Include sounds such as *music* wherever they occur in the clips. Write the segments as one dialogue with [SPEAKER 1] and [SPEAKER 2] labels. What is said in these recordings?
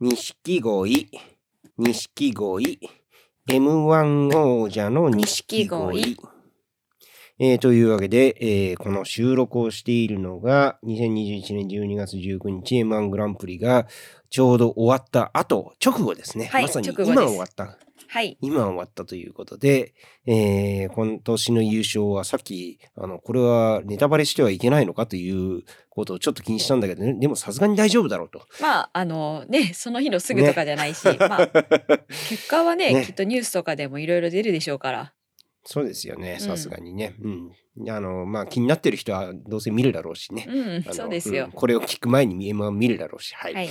[SPEAKER 1] 錦鯉、錦鯉、M1 王者の錦鯉。えーというわけで、えーこの収録をしているのが、2021年12月19日 M1 グランプリがちょうど終わった後、直後ですね。
[SPEAKER 2] はい
[SPEAKER 1] まさに今終わった。
[SPEAKER 2] はい。
[SPEAKER 1] 今終わったということで、えー今年の優勝はさっき、あの、これはネタバレしてはいけないのかということをちょっと気にしたんだけど、ね、でもさすがに大丈夫だろうと。
[SPEAKER 2] まあ、あのね、その日のすぐとかじゃないし、まあ、結果はね
[SPEAKER 1] ね
[SPEAKER 2] きっとニュースとかでもいろいろ出るでしょうから。
[SPEAKER 1] そうですよね、
[SPEAKER 2] うん
[SPEAKER 1] さすがにね。うん。あの、まあ、気になってる人はどうせ見るだろうしね。
[SPEAKER 2] うんそうですよ
[SPEAKER 1] ん。これを聞く前に M1 見るだろうし。はい。
[SPEAKER 2] はい。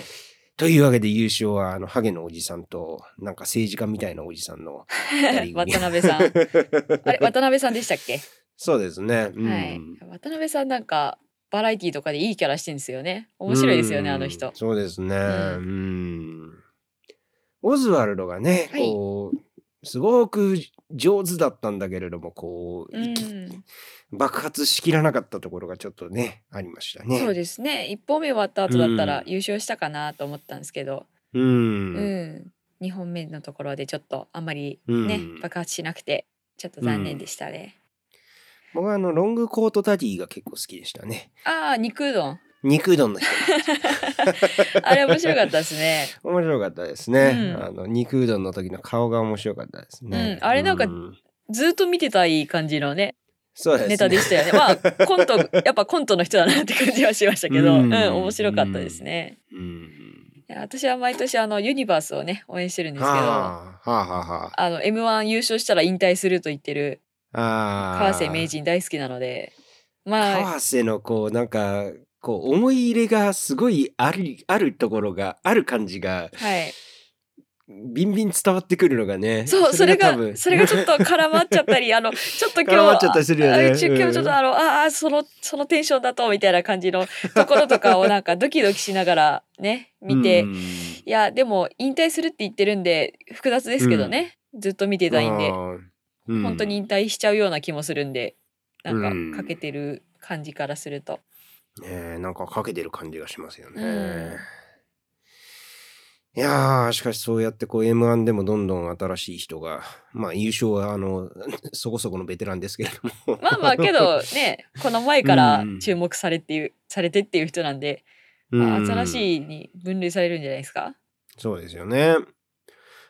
[SPEAKER 1] というわけで優勝は、あの、ハゲのおじさんと、なんか政治家みたいなおじさんの *laughs*
[SPEAKER 2] 渡辺さん。あれ、*laughs* 渡辺さんでしたっけ、
[SPEAKER 1] そうですね。うん、
[SPEAKER 2] はい。渡辺さんなんか、バラエティとかでいいキャラしてるんですよね。面白いですよね、
[SPEAKER 1] うん
[SPEAKER 2] あの人。
[SPEAKER 1] そうですね。う
[SPEAKER 2] うん
[SPEAKER 1] ん。オズワルドがね、
[SPEAKER 2] はい
[SPEAKER 1] こう、すごく上手だったんだけれども、こう、
[SPEAKER 2] うん、
[SPEAKER 1] 爆発しきらなかったところがちょっとね、ありましたね。
[SPEAKER 2] そうですね。一本目終わった後だったら
[SPEAKER 1] うん
[SPEAKER 2] 優勝したかなと思ったんですけど、
[SPEAKER 1] う。
[SPEAKER 2] うんん。二本目のところでちょっとあんまりね、
[SPEAKER 1] うん
[SPEAKER 2] 爆発しなくて、ちょっと残念でしたね。
[SPEAKER 1] 僕はあの、ロングコートダディが結構好きでしたね。
[SPEAKER 2] ああ、肉うどん。
[SPEAKER 1] 肉うどんの人。
[SPEAKER 2] あれ面白かったですね。*laughs*
[SPEAKER 1] 面白かったですね。
[SPEAKER 2] うん
[SPEAKER 1] あの、肉うどんの時の顔が面白かったですね。
[SPEAKER 2] うんあれなんか
[SPEAKER 1] う
[SPEAKER 2] ずっと見てたい感じのね、
[SPEAKER 1] そうですね。
[SPEAKER 2] ネタでしたよね。まあ、コント、*laughs* やっぱコントの人だなって感じはしましたけど、
[SPEAKER 1] う
[SPEAKER 2] うんん、面白かったですね。私は毎年あの、ユニバースをね、応援してるんですけど、
[SPEAKER 1] はあ、はあ、はあ、はあ。
[SPEAKER 2] あの、M1 優勝したら引退すると言ってる
[SPEAKER 1] ああ。
[SPEAKER 2] 川瀬名人大好きなので、まあ、
[SPEAKER 1] 川瀬のこうなんかこう思い入れがすごいあるあるところがある感じが
[SPEAKER 2] はい。
[SPEAKER 1] ビンビン伝わってくるのがね
[SPEAKER 2] そう、それが、それがちょっと絡まっちゃったり、*laughs* あの、ちょっと今日、
[SPEAKER 1] 絡まっちゃったりするよね。
[SPEAKER 2] 今
[SPEAKER 1] うん。
[SPEAKER 2] 日ちょっとあの、ああ、その、そのテンションだと、みたいな感じのところとかをなんかドキドキしながらね、見て、
[SPEAKER 1] うん。
[SPEAKER 2] いや、でも引退するって言ってるんで、複雑ですけどね、ずっと見てたいんで、
[SPEAKER 1] うん。
[SPEAKER 2] 本当に引退しちゃうような気もするんで、なん
[SPEAKER 1] うん。
[SPEAKER 2] か、かけてる感じからすると。
[SPEAKER 1] ねえなんかかけてる感じがしますよね、
[SPEAKER 2] うん
[SPEAKER 1] いやーしかしそうやってこう M1 でもどんどん新しい人がまあ優勝はあの *laughs* そこそこのベテランですけれども
[SPEAKER 2] まあまあ、けどね、この前から
[SPEAKER 1] うん
[SPEAKER 2] 注目されっていう、されてっていう人なんで、まあ、新しいに分類されるんじゃないですか？
[SPEAKER 1] そうですよね。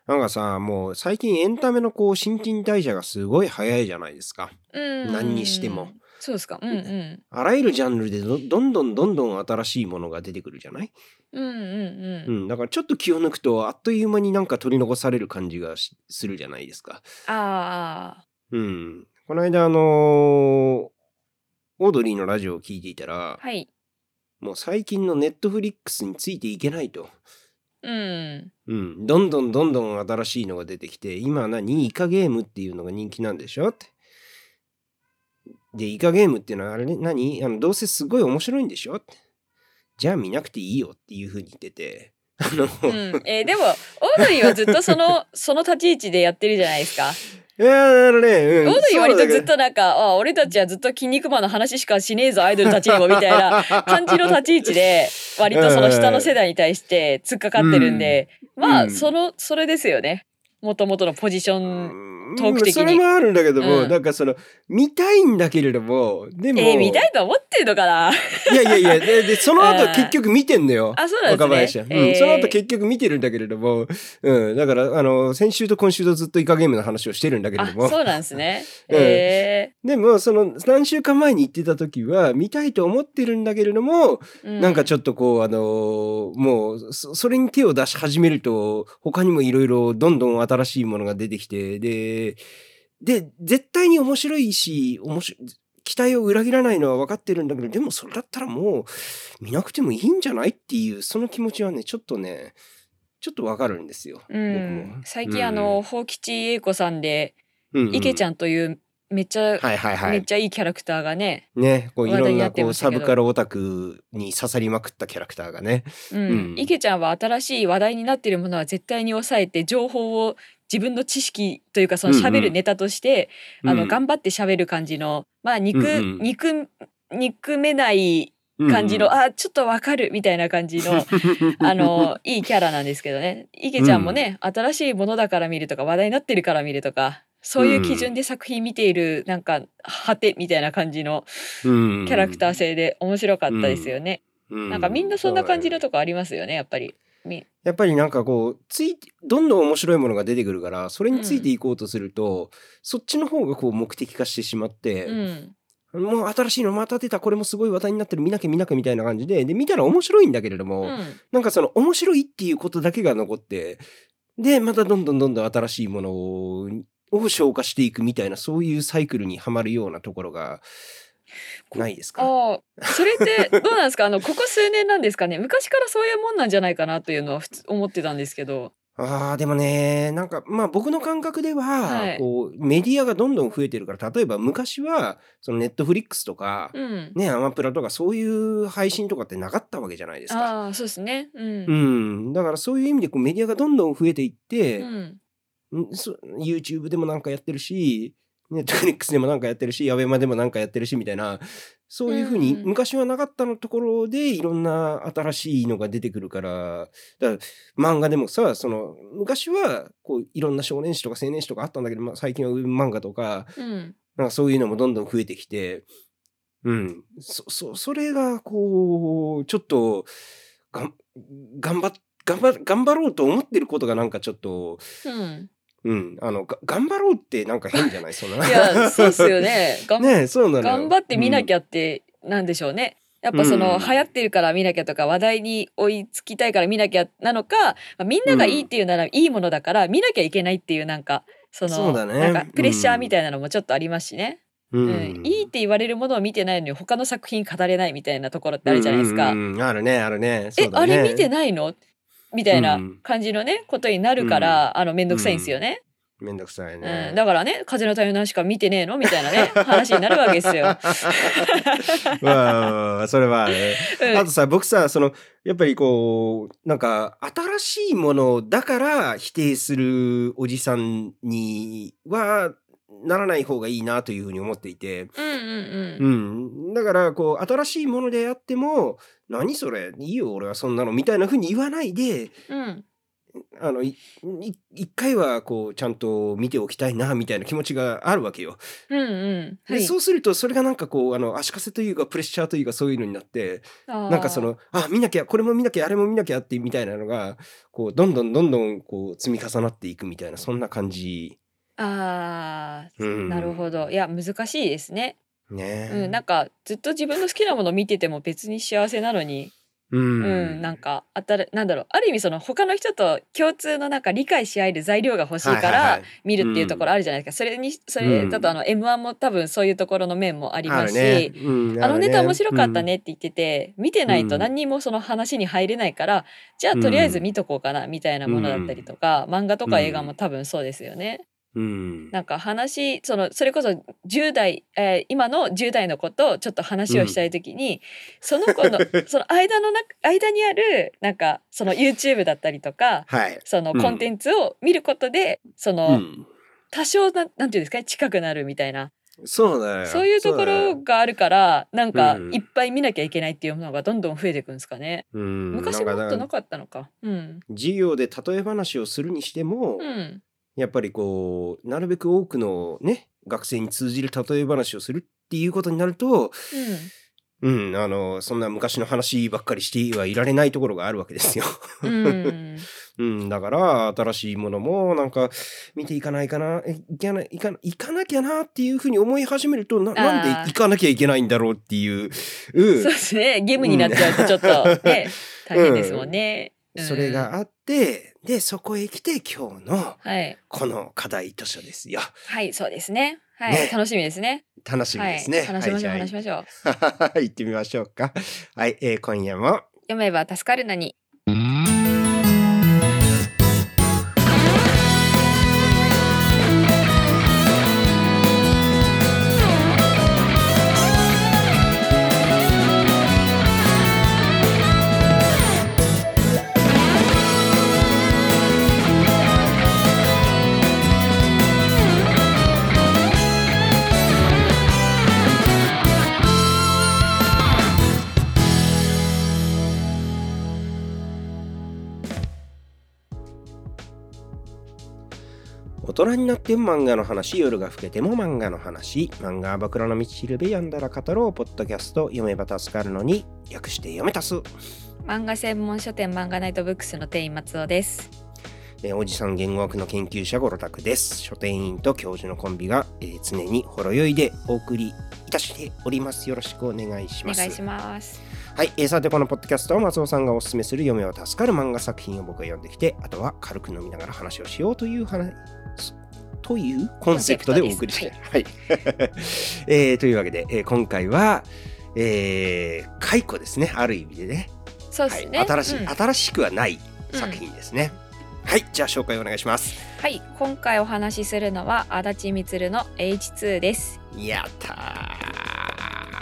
[SPEAKER 1] なんかさ、もう最近エンタメのこう新陳代謝がすごい早いじゃないですか。
[SPEAKER 2] うん。
[SPEAKER 1] 何にしても。
[SPEAKER 2] そうですか？うんうん。
[SPEAKER 1] あらゆるジャンルでどどんどんどんどん新しいものが出てくるじゃない？
[SPEAKER 2] うんうん
[SPEAKER 1] う
[SPEAKER 2] うん。
[SPEAKER 1] ん。だからちょっと気を抜くとあっという間になんか取り残される感じがしするじゃないですか。
[SPEAKER 2] ああ。
[SPEAKER 1] うん。この間あのーオードリーのラジオを聞いていたら、
[SPEAKER 2] はい。
[SPEAKER 1] もう最近のネットフリックスについていけないと。
[SPEAKER 2] うん。
[SPEAKER 1] うん、どんどんどんどん新しいのが出てきて、今何？イカゲームっていうのが人気なんでしょ？って。で、イカゲームっていうのはあれね、何？あの、どうせすごい面白いんでしょって。じゃあ見なくていいよっていう風に言ってて。あの、
[SPEAKER 2] うん。えーでも、オードリーはずっとその、*laughs* その立ち位置でやってるじゃないですか。
[SPEAKER 1] いやあのね、うん
[SPEAKER 2] オードリー割とずっとなんか、あ俺たちはずっと筋肉マンの話しかしねえぞ、アイドルたちにも、みたいな *laughs* 感じの立ち位置で、割とその下の世代に対して突っかかってるんで、まあ、
[SPEAKER 1] うん
[SPEAKER 2] その、それですよね。もともとのポジショ
[SPEAKER 1] だ
[SPEAKER 2] ン。
[SPEAKER 1] うん
[SPEAKER 2] トーク的に。
[SPEAKER 1] それもあるんだけども、
[SPEAKER 2] うん。
[SPEAKER 1] なんかその、見たいんだけれども、でも、
[SPEAKER 2] えー見たいと思ってるのかな？
[SPEAKER 1] いやいやいや、で、でその後
[SPEAKER 2] うん。
[SPEAKER 1] 結局見てんのよ。
[SPEAKER 2] あ、そうなんですね。
[SPEAKER 1] 若林は、うん。
[SPEAKER 2] えー。
[SPEAKER 1] その後結局見てるんだけれども、うん、だから、あの、先週と今週とずっとイカゲームの話をしてるんだけれ
[SPEAKER 2] あ
[SPEAKER 1] ども、
[SPEAKER 2] そうなんですね。*laughs*
[SPEAKER 1] うん。
[SPEAKER 2] え
[SPEAKER 1] でも、その、何週間前に言ってた時は、見たいと思ってるんだけれども、
[SPEAKER 2] ー
[SPEAKER 1] なんかち
[SPEAKER 2] ょっ
[SPEAKER 1] ょっとこう、あのもう、そそれに手を出し始めると、他にもいろいろどんどん新しいものが出てきて、で、で、絶対に面白いし、面白い、期待を裏切らないのは分かってるんだけど、でもそれだったらもう見なくてもいいんじゃないっていう、その気持ちはね、ちょっとね、ちょっと分かるんですよ。
[SPEAKER 2] うん最近あの、、宝吉英子さんで。池ちゃんというめっちゃ、
[SPEAKER 1] はいはいはい。
[SPEAKER 2] めっちゃいいキャラクターがね、
[SPEAKER 1] ね、こういろんなこうサブカルオタクに刺さりまくったキャラクターがね。
[SPEAKER 2] うん
[SPEAKER 1] うん
[SPEAKER 2] 池ちゃんは新しい話題になっているものは絶対に抑えて情報を自分の知識というかその喋るネタとして、あの
[SPEAKER 1] うん
[SPEAKER 2] 頑張って喋る感じのまあ憎,、
[SPEAKER 1] うんうん
[SPEAKER 2] 憎憎めない感じの、
[SPEAKER 1] うん
[SPEAKER 2] あ、ちょっとわかるみたいな感じの、*laughs* あの、いいキャラなんですけどね。池ちゃんもね、新しいものだから見るとか、話題になってるから見るとか、そういう基準で作品見ている、なんか、果てみたいな感じの
[SPEAKER 1] うん
[SPEAKER 2] キャラクター性で面白かったですよね。
[SPEAKER 1] う
[SPEAKER 2] なんかみんなそんな感じのとこありますよね、やっぱり。み
[SPEAKER 1] やっぱりなんかこうついてどんどん面白いものが出てくるからそれについていこうとすると、そっちの方がこう目的化してしまって、
[SPEAKER 2] うん。
[SPEAKER 1] もう新しいのまた出たこれもすごい話題になってる見なきゃ見なきゃみたいな感じでで見たら面白いんだけれども、
[SPEAKER 2] うん。
[SPEAKER 1] なんかその面白いっていうことだけが残ってでまたどんどんどんどん新しいものをを消化していくみたいなそういうサイクルにはまるようなところがないですか？
[SPEAKER 2] ああ、それってどうなんですか？*laughs* あの、ここ数年なんですかね？昔からそういうもんなんじゃないかなというのは思ってたんですけど。
[SPEAKER 1] あーでもねなんかまあ僕の感覚では、
[SPEAKER 2] はい
[SPEAKER 1] こうメディアがどんどん増えてるから例えば昔はそのネットフリックスとか、
[SPEAKER 2] うん。
[SPEAKER 1] ねアマプラとかそういう配信とかってなかったわけじゃないですか。
[SPEAKER 2] ああ、そうですね。うん
[SPEAKER 1] う。ん、だからそういう意味でこうメディアがどんどん増えていって、
[SPEAKER 2] うん。
[SPEAKER 1] んそ YouTube でもなんかやってるし、ネットフリックスでもなんかやってるし、アベマでもなんかやってるしみたいな、そういうふうに
[SPEAKER 2] うん
[SPEAKER 1] 昔はなかったのところでいろんな新しいのが出てくるから、だから漫画でもさ、その昔はこういろんな少年誌とか青年誌とかあったんだけど、まあ、最近はウェブ漫画とか、
[SPEAKER 2] うん。
[SPEAKER 1] なんかそういうのもどんどん増えてきて、うん、そ、そ、それがこう、ちょっと、がん、頑張っ、頑張、頑張ろうと思ってることがなんかちょっと、
[SPEAKER 2] うん。
[SPEAKER 1] うん、あの、が頑張ろうってなんか変じゃない？そんな。*laughs*
[SPEAKER 2] いや、そうっすよ。ね。
[SPEAKER 1] ねえそうなのよ
[SPEAKER 2] 頑張って見なき
[SPEAKER 1] ゃ。
[SPEAKER 2] ゃって、なんでしょうね。やっぱその、
[SPEAKER 1] うん
[SPEAKER 2] 流行ってるから見なきゃとか話題に追いつきたいから見なきゃなのか、まあみんながいいっていうならいいものだから見なきゃいけないっていうなんかその
[SPEAKER 1] そうだね
[SPEAKER 2] なんかプレッシャーみたいなのもちょっとありますしね、
[SPEAKER 1] う
[SPEAKER 2] うんいいって言われるものを見てないのに他の作品語れないみたいなところってあるじゃないですか。
[SPEAKER 1] うんうんうんあるね、あるね。ね
[SPEAKER 2] あれ見てないの？みたいな
[SPEAKER 1] うん
[SPEAKER 2] 感じのねことになるから、あのめんどくさいんですよね。
[SPEAKER 1] めんどくさい
[SPEAKER 2] うん
[SPEAKER 1] ね。
[SPEAKER 2] だからね風の谷のしか見てねえの？みたいなね *laughs* 話になるわけですよ。*laughs*
[SPEAKER 1] まあ、それはね。
[SPEAKER 2] うん
[SPEAKER 1] あとさ、僕さ、その、やっぱりこう、なんか、新しいものだから否定するおじさんには、ならない方がいいなというふうに思っていて。
[SPEAKER 2] うんうんうん
[SPEAKER 1] うん。だから、こう、新しいものであっても、何それいいよ、俺はそんなの、みたいなふうに言わないで、
[SPEAKER 2] うん
[SPEAKER 1] あの、いい一回は、こう、ちゃんと見ておきたいな、みたいな気持ちがあるわけよ。
[SPEAKER 2] うんうん
[SPEAKER 1] で、そうすると、それがなんかこう、あの、足かせというか、プレッシャーというか、そういうのになって、
[SPEAKER 2] な
[SPEAKER 1] なんかその、あ、見なきゃ、これも見なきゃ、あれも見なきゃって、みたいなのが、こう、どんどんどんどん、こう、積み重なっていくみたいな、そんな感じ。
[SPEAKER 2] あー
[SPEAKER 1] うん。
[SPEAKER 2] なるほど。いや難しいですね、
[SPEAKER 1] ね。
[SPEAKER 2] うん、なんかずっと自分の好きなもの見てても別に幸せなのに、
[SPEAKER 1] う
[SPEAKER 2] うん
[SPEAKER 1] ん。
[SPEAKER 2] なんかあたらなんだろう。ある意味その他の人と共通のなんか理解し合える材料が欲しいから見るっていうところあるじゃないですか、それにそれだとあの M1 も多分そういうところの面もありますし、
[SPEAKER 1] あるね。うん
[SPEAKER 2] あのネタ面白かった。
[SPEAKER 1] る
[SPEAKER 2] ねって言ってて、見てないと何にもその話に入れないから、じゃあとりあえず見とこうかなみたいなものだったりとか、漫画とか映画も多分そうですよね。
[SPEAKER 1] うん。
[SPEAKER 2] なんか話そのそれこそ10代、えー今の10代の子とちょっと話をしたい時に、その子の *laughs* その間の中間にあるなんかその YouTube だったりとか
[SPEAKER 1] はい。
[SPEAKER 2] その
[SPEAKER 1] うん
[SPEAKER 2] コンテンツを見ることで、その、
[SPEAKER 1] うん。
[SPEAKER 2] 多少ななんていうんですかね近くなるみたいな
[SPEAKER 1] そうだよ。
[SPEAKER 2] そういうところがあるからなんか
[SPEAKER 1] うん
[SPEAKER 2] いっぱい見なきゃいけないっていうのがどんどん増えていくんですかね。
[SPEAKER 1] うん。
[SPEAKER 2] 昔もっと
[SPEAKER 1] なんか
[SPEAKER 2] なかったのか。うん。
[SPEAKER 1] 授業で例え話をするにしても、
[SPEAKER 2] うん。
[SPEAKER 1] やっぱりこうなるべく多くのね学生に通じる例え話をするっていうことになると、うん、あのそんな昔の話ばっかりしてはいられないところがあるわけですよ。
[SPEAKER 2] うん。うん。
[SPEAKER 1] うん、だから新しいものもなんか見ていかないかなえいかないいかいかなきゃなっていうふうに思い始めるとななんで行かなきゃいけないんだろうっていう、うん
[SPEAKER 2] そうですね。ゲームになっちゃうとちょっとね、*laughs* 大変ですもんね。うん
[SPEAKER 1] それがあってでそこへ来て今日の
[SPEAKER 2] はい。
[SPEAKER 1] この課題図書ですよ。
[SPEAKER 2] はい、そうですね。はい。
[SPEAKER 1] ね
[SPEAKER 2] 楽しみですね。
[SPEAKER 1] 楽しみ
[SPEAKER 2] はい。
[SPEAKER 1] ですね。
[SPEAKER 2] 話しましょう、
[SPEAKER 1] はい
[SPEAKER 2] 話しましょう。*laughs*
[SPEAKER 1] 行ってみましょうか。はい、えー今夜も
[SPEAKER 2] 読めば助かるなに。
[SPEAKER 1] 人になっても漫画の話、夜が更けても漫画の話、漫画は僕らの道しるべ読んだら語ろう、ポッドキャスト、読めば助かるのに、略して読めたす。
[SPEAKER 2] 漫画専門書店漫画ナイトブックスの店員松尾です。
[SPEAKER 1] えーおじさん言語学の研究者ゴロタクです。書店員と教授のコンビが、えー常にほろ酔いでお送りいたしております。よろしくお願いします。
[SPEAKER 2] お願いします。
[SPEAKER 1] はい、えーさてこのポッドキャストは松尾さんがおすすめする読めば助かる漫画作品を僕が読んできて、あとは軽く飲みながら話をしようという話。というコンセプトでお送りして、はい、*laughs* えーというわけで、えー今回は、えー、解雇ですね、ある意味でね。はい、
[SPEAKER 2] そうですね。
[SPEAKER 1] 新しい、
[SPEAKER 2] うん
[SPEAKER 1] 新しくはない作品ですね。はい、じゃあ紹介お願いします。
[SPEAKER 2] はい、今回お話しするのは足立みつるの H2 です。
[SPEAKER 1] やったー。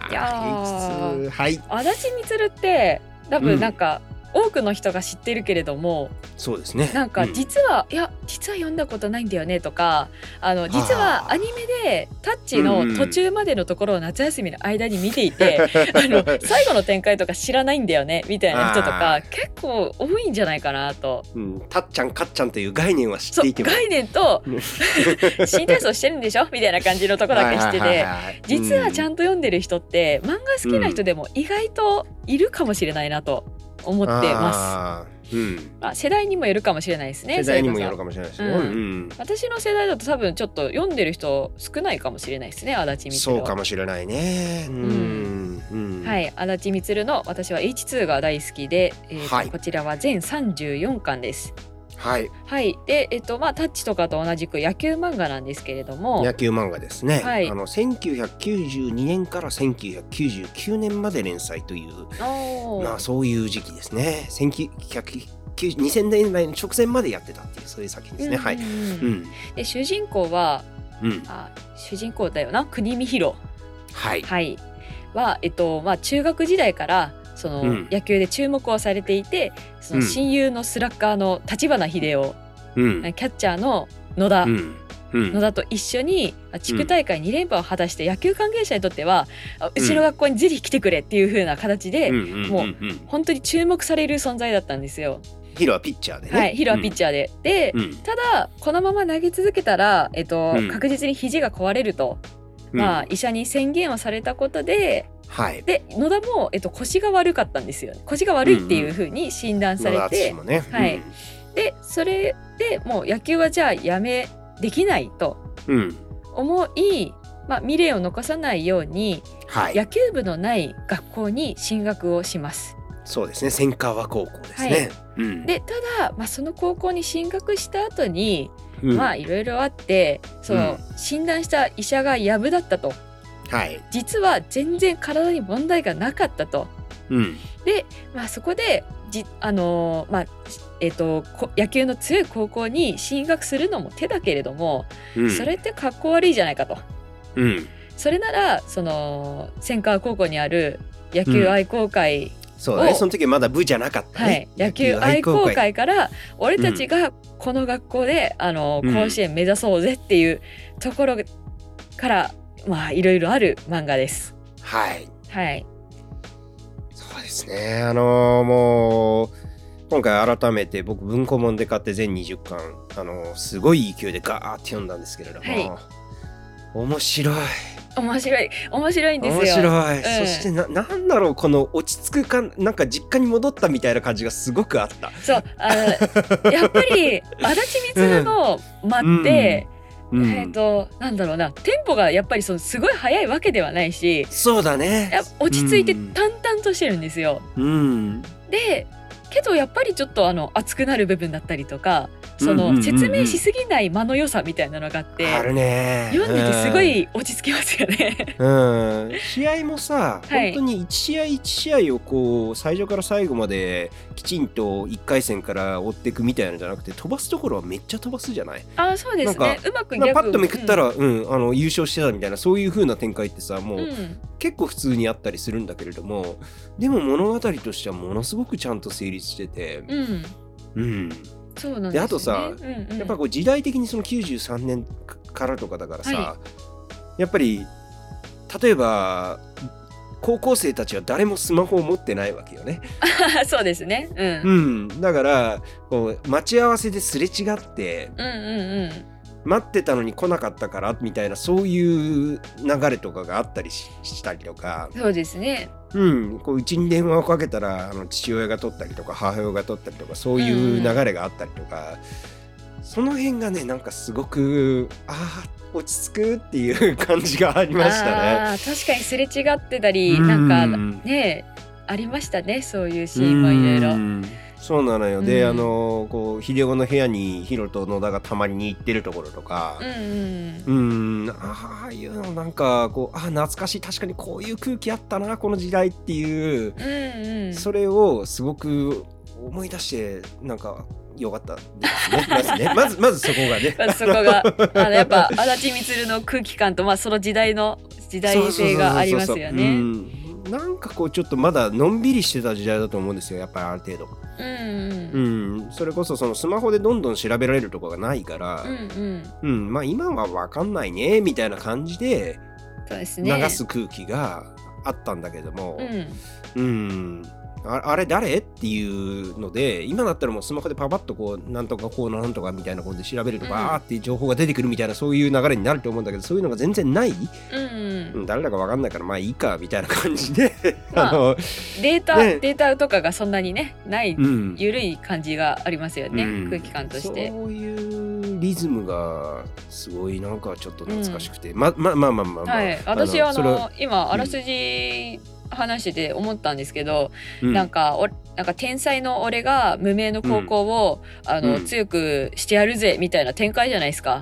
[SPEAKER 2] いやー
[SPEAKER 1] はい、
[SPEAKER 2] 足立みつるって多分なんか、多くの人が知ってるけれども
[SPEAKER 1] そうですね。
[SPEAKER 2] なんか
[SPEAKER 1] うん。
[SPEAKER 2] 実は、いや実は読んだことないんだよねとかあの実はアニメでタッチの途中までのところを夏休みの間に見ていて、*laughs* あの最後の展開とか知らないんだよねみたいな人と
[SPEAKER 1] あ
[SPEAKER 2] か結構多いんじゃないかなと。
[SPEAKER 1] うん、たっちゃんかっちゃんという概念は知っていても。
[SPEAKER 2] 概念と
[SPEAKER 1] うん *laughs*
[SPEAKER 2] 新体操してるんでしょ？みたいな感じのとこだけしてて実はちゃ
[SPEAKER 1] ん
[SPEAKER 2] んと読んでる人って漫画好きな人でも意外といるかもしれないなと思ってます。
[SPEAKER 1] す。うん。
[SPEAKER 2] まあ、世代にもよるかもしれないですね。
[SPEAKER 1] 世代にもよるかもしれないですよ。
[SPEAKER 2] うん
[SPEAKER 1] うん
[SPEAKER 2] 私の世代だと多分ちょっと読んでる人少ないかもしれないですね足立み
[SPEAKER 1] そうか
[SPEAKER 2] は。
[SPEAKER 1] もしれないね。うん。うん
[SPEAKER 2] はい、足立みの私は H2 が大好きで、えーと
[SPEAKER 1] はい
[SPEAKER 2] こちらは全34巻です。
[SPEAKER 1] はい。
[SPEAKER 2] はい、で、えっとまあ、タッチとかと同じく野球漫画なんですけれども
[SPEAKER 1] 野球漫画ですね。
[SPEAKER 2] はい
[SPEAKER 1] あの1992年から1999年まで連載という、まあそういう時期ですね。1990 2000年代の直前までやってたっていうそういう作品ですね。はい。
[SPEAKER 2] で主人公は
[SPEAKER 1] うん。
[SPEAKER 2] あ主人公だよな？国見弘
[SPEAKER 1] はい。
[SPEAKER 2] はい、は、えっとまあ、中学時代からその、
[SPEAKER 1] うん。
[SPEAKER 2] 野球で注目をされていてその
[SPEAKER 1] うん。
[SPEAKER 2] 親友のスラッガーの立花秀夫、
[SPEAKER 1] うん。
[SPEAKER 2] キャッチャーの野田、野田と一緒にあ地区大会2連覇を果たして野球関係者にとっては、あうちの学校にぜひ来てくれっていう風な形で、もう本当に注目される存在だったんですよ。
[SPEAKER 1] ヒロはピッチャーでね。
[SPEAKER 2] はい、ヒロはピッチャーで。で、
[SPEAKER 1] うん。うん。
[SPEAKER 2] ただこのまま投げ続けたら、えっと
[SPEAKER 1] うん。
[SPEAKER 2] 確実に肘が壊れると、
[SPEAKER 1] うん。
[SPEAKER 2] まあ、医者に宣言をされたことで
[SPEAKER 1] はい。
[SPEAKER 2] で野田も、えっと、腰が悪かったんですよ腰が悪いっていう風に診断され
[SPEAKER 1] 野田
[SPEAKER 2] て、
[SPEAKER 1] 敦もね。
[SPEAKER 2] はいでそれでもう野球はじゃあやめできないと
[SPEAKER 1] うん。うん。
[SPEAKER 2] 思い、まあ、未練を残さないように
[SPEAKER 1] はい。
[SPEAKER 2] 野球部のない学校に進学をします。
[SPEAKER 1] そうですね。千川高校ですね。うん。
[SPEAKER 2] でただ、まあ、その高校に進学した後に、
[SPEAKER 1] うん、
[SPEAKER 2] まあいろいろあってその、診断した医者が藪だったと
[SPEAKER 1] はい。
[SPEAKER 2] 実は全然体に問題がなかったと。
[SPEAKER 1] うん。
[SPEAKER 2] で、まあ、そこでじあのーまあえっとこ野球の強い高校に進学するのも手だけれども、
[SPEAKER 1] うん。
[SPEAKER 2] それってかっこ悪いじゃないかと。
[SPEAKER 1] うん。
[SPEAKER 2] それならその千川高校にある野球愛好会、
[SPEAKER 1] そうだね。
[SPEAKER 2] を
[SPEAKER 1] その時はまだ部じゃなかった
[SPEAKER 2] はい
[SPEAKER 1] ね。、
[SPEAKER 2] 野球愛好会から俺たちがこの学校で、あの
[SPEAKER 1] うん
[SPEAKER 2] 甲子園目指そうぜっていうところからまあいろいろある漫画です。
[SPEAKER 1] はい。
[SPEAKER 2] はい、
[SPEAKER 1] そうですね。あのーもう、今回改めて僕文庫本で買って全20巻、あのーすごい勢いでガーって読んだんですけれども、
[SPEAKER 2] はい
[SPEAKER 1] 面白い。
[SPEAKER 2] 面白い面白いんですよ。
[SPEAKER 1] 面白い、
[SPEAKER 2] うん
[SPEAKER 1] そしてななんだろうこの落ち着く感なんか実家に戻ったみたいな感じがすごくあった。
[SPEAKER 2] そうあのやっぱり足立みつるの間って、
[SPEAKER 1] うん
[SPEAKER 2] えっ、となんだろうなテンポがやっぱりそのすごい速いわけではないし
[SPEAKER 1] そうだね。
[SPEAKER 2] 落ち着いて
[SPEAKER 1] うん
[SPEAKER 2] 淡々としてるんですよ。
[SPEAKER 1] うん。
[SPEAKER 2] でけどやっぱりちょっとあの熱くなる部分だったりとかそ
[SPEAKER 1] うんうんうんうん。
[SPEAKER 2] の説明しすぎない間の良さみたいなのがあって、
[SPEAKER 1] あるね。
[SPEAKER 2] 読んでてすごい落ち着きますよね。
[SPEAKER 1] うん、試合もさ、
[SPEAKER 2] はい。
[SPEAKER 1] 本当に一試合一試合をこう最初から最後まできちんと1回戦から追っていくみたいなのじゃなくて飛ばすところはめっちゃ飛ばすじゃない。
[SPEAKER 2] あそうですね。うまく
[SPEAKER 1] パッとめくったら、
[SPEAKER 2] う
[SPEAKER 1] うんあの優勝してたみたいなそういう風な展開ってさもう、
[SPEAKER 2] んうん。
[SPEAKER 1] 結構普通にあったりするんだけれどもでも物語としてはものすごくちゃんと成立してて、
[SPEAKER 2] うん。
[SPEAKER 1] うん、
[SPEAKER 2] そうなんでね。
[SPEAKER 1] であとさ
[SPEAKER 2] うんうん
[SPEAKER 1] やっぱこう時代的にその93年からとかだからさ、
[SPEAKER 2] は
[SPEAKER 1] やっぱり例えば高校生たちは誰もスマホを持ってないわけよね。*laughs*
[SPEAKER 2] そうですね。うん。
[SPEAKER 1] うん、だからこう待ち合わせですれ違って
[SPEAKER 2] うんうんうん。
[SPEAKER 1] 待ってたのに来なかったからみたいなそういう流れとかがあったりししたりとか、
[SPEAKER 2] そうですね。
[SPEAKER 1] うん、こううちに電話をかけたらあの父親が取ったりとか母親が取ったりとかそういう流れがあったりとか、その辺がねなんかすごくあー落ち着くっていう感じがありましたね。
[SPEAKER 2] 確かにすれ違ってたり、なんか
[SPEAKER 1] うん
[SPEAKER 2] ねありましたねそういうシーンもいろいろ。
[SPEAKER 1] うんそうなのよ、で
[SPEAKER 2] うん。
[SPEAKER 1] あのこう秀夫の部屋にヒロと野田がたまりに行ってるところとか。
[SPEAKER 2] うんうん
[SPEAKER 1] うん。ああいうのなんかこうあー懐かしい。確かにこういう空気あったなこの時代っていう、
[SPEAKER 2] うんうん。
[SPEAKER 1] それをすごく思い出してなんか良かったですね。*laughs* まずねまずまずそこがね。*laughs*
[SPEAKER 2] まあそこが。あのやっぱ足立みの空気感とまあその時代の時代性がありますよね。
[SPEAKER 1] うんなんかこうちょっとまだのんびりしてた時代だと思うんですよやっぱりある程度。
[SPEAKER 2] うんうん。
[SPEAKER 1] うん、それこそそのスマホでどんどん調べられるとこがないから、
[SPEAKER 2] うんうん。
[SPEAKER 1] うんまあ今は分かんないねみたいな感じで。流す空気があったんだけども、
[SPEAKER 2] うん。
[SPEAKER 1] うん、ああれ誰？っていうので今だったらもうスマホでパパッとこうなんとかこうなんとかみたいなことで調べると
[SPEAKER 2] うん。
[SPEAKER 1] バーって情報が出てくるみたいなそういう流れになると思うんだけどそういうのが全然ない、
[SPEAKER 2] うんうん。
[SPEAKER 1] うん、誰だか分かんないからまあいいかみたいな感じで、
[SPEAKER 2] まあ *laughs*
[SPEAKER 1] あの、
[SPEAKER 2] データ、
[SPEAKER 1] ね。
[SPEAKER 2] データとかがそんなにねない
[SPEAKER 1] うん、
[SPEAKER 2] 緩い感じがありますよね、
[SPEAKER 1] うん。
[SPEAKER 2] 空気感として。
[SPEAKER 1] そういうリズムがすごいなんかちょっと懐かしくて、まままあまあまあまあ、
[SPEAKER 2] はい、私あの今あらすじ話してて思ったんですけど、
[SPEAKER 1] うん。
[SPEAKER 2] なんかおなんか天才の俺が無名の高校を、あの
[SPEAKER 1] うん。
[SPEAKER 2] 強くしてやるぜみたいな展開じゃないですか。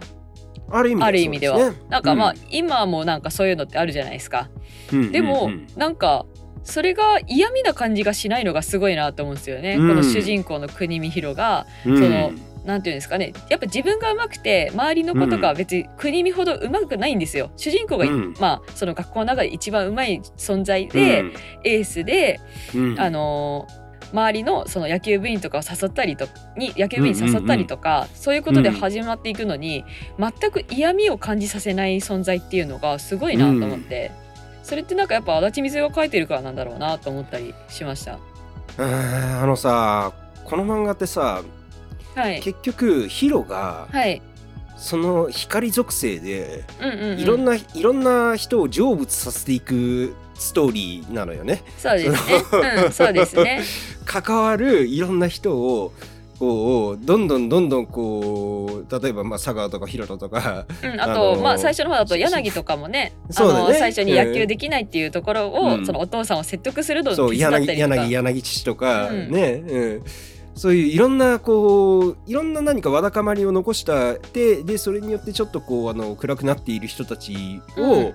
[SPEAKER 1] ある意味
[SPEAKER 2] ある意味では、なんかまあ、今もなんかそういうのってあるじゃないですか。
[SPEAKER 1] うん
[SPEAKER 2] でも、
[SPEAKER 1] うん。うん
[SPEAKER 2] なんかそれが嫌味な感じがしないのがすごいなと思うんですよね。
[SPEAKER 1] うん。
[SPEAKER 2] この主人公の国見弘が
[SPEAKER 1] うん。
[SPEAKER 2] そのなんていうんですかね。やっぱ自分が上手くて周りのことが別に国見ほど上手くないんですよ。主人公が、
[SPEAKER 1] うん。
[SPEAKER 2] まあその学校の中で一番上手い存在で、エースで、
[SPEAKER 1] うん。
[SPEAKER 2] あのー周りのその野球部員とかを誘ったりとに野球部員に誘ったりとか、そういうことで始まっていくのに、全く嫌味を感じさせない存在っていうのがすごいなと思って、それってなんかやっぱ足立みずが書いてるからなんだろうなと思ったりしました。
[SPEAKER 1] あのさこの漫画ってさ
[SPEAKER 2] はい、
[SPEAKER 1] 結局ヒロが
[SPEAKER 2] はい。
[SPEAKER 1] その光属性で
[SPEAKER 2] うんうんうん、
[SPEAKER 1] いろんな、いろんな人を成仏させていくストーリーなのよね。
[SPEAKER 2] そうですね。うん、そうですね。*laughs*
[SPEAKER 1] 関わるいろんな人をこうどんどんどんどんこう例えばまあ佐川とかヒロトとか
[SPEAKER 2] うん、あと、
[SPEAKER 1] あ
[SPEAKER 2] まあ最初の方だと柳とかもねあ
[SPEAKER 1] そうだね。
[SPEAKER 2] の最初に野球できないっていうところを、
[SPEAKER 1] うん。
[SPEAKER 2] そのお父さんを説得するのを
[SPEAKER 1] そう
[SPEAKER 2] 手伝ったり
[SPEAKER 1] 柳
[SPEAKER 2] とか。
[SPEAKER 1] 柳柳父とか、
[SPEAKER 2] うん。
[SPEAKER 1] ね、うん、そういういろんなこういろんな何かわだかまりを残したででそれによってちょっとこうあの暗くなっている人たちを、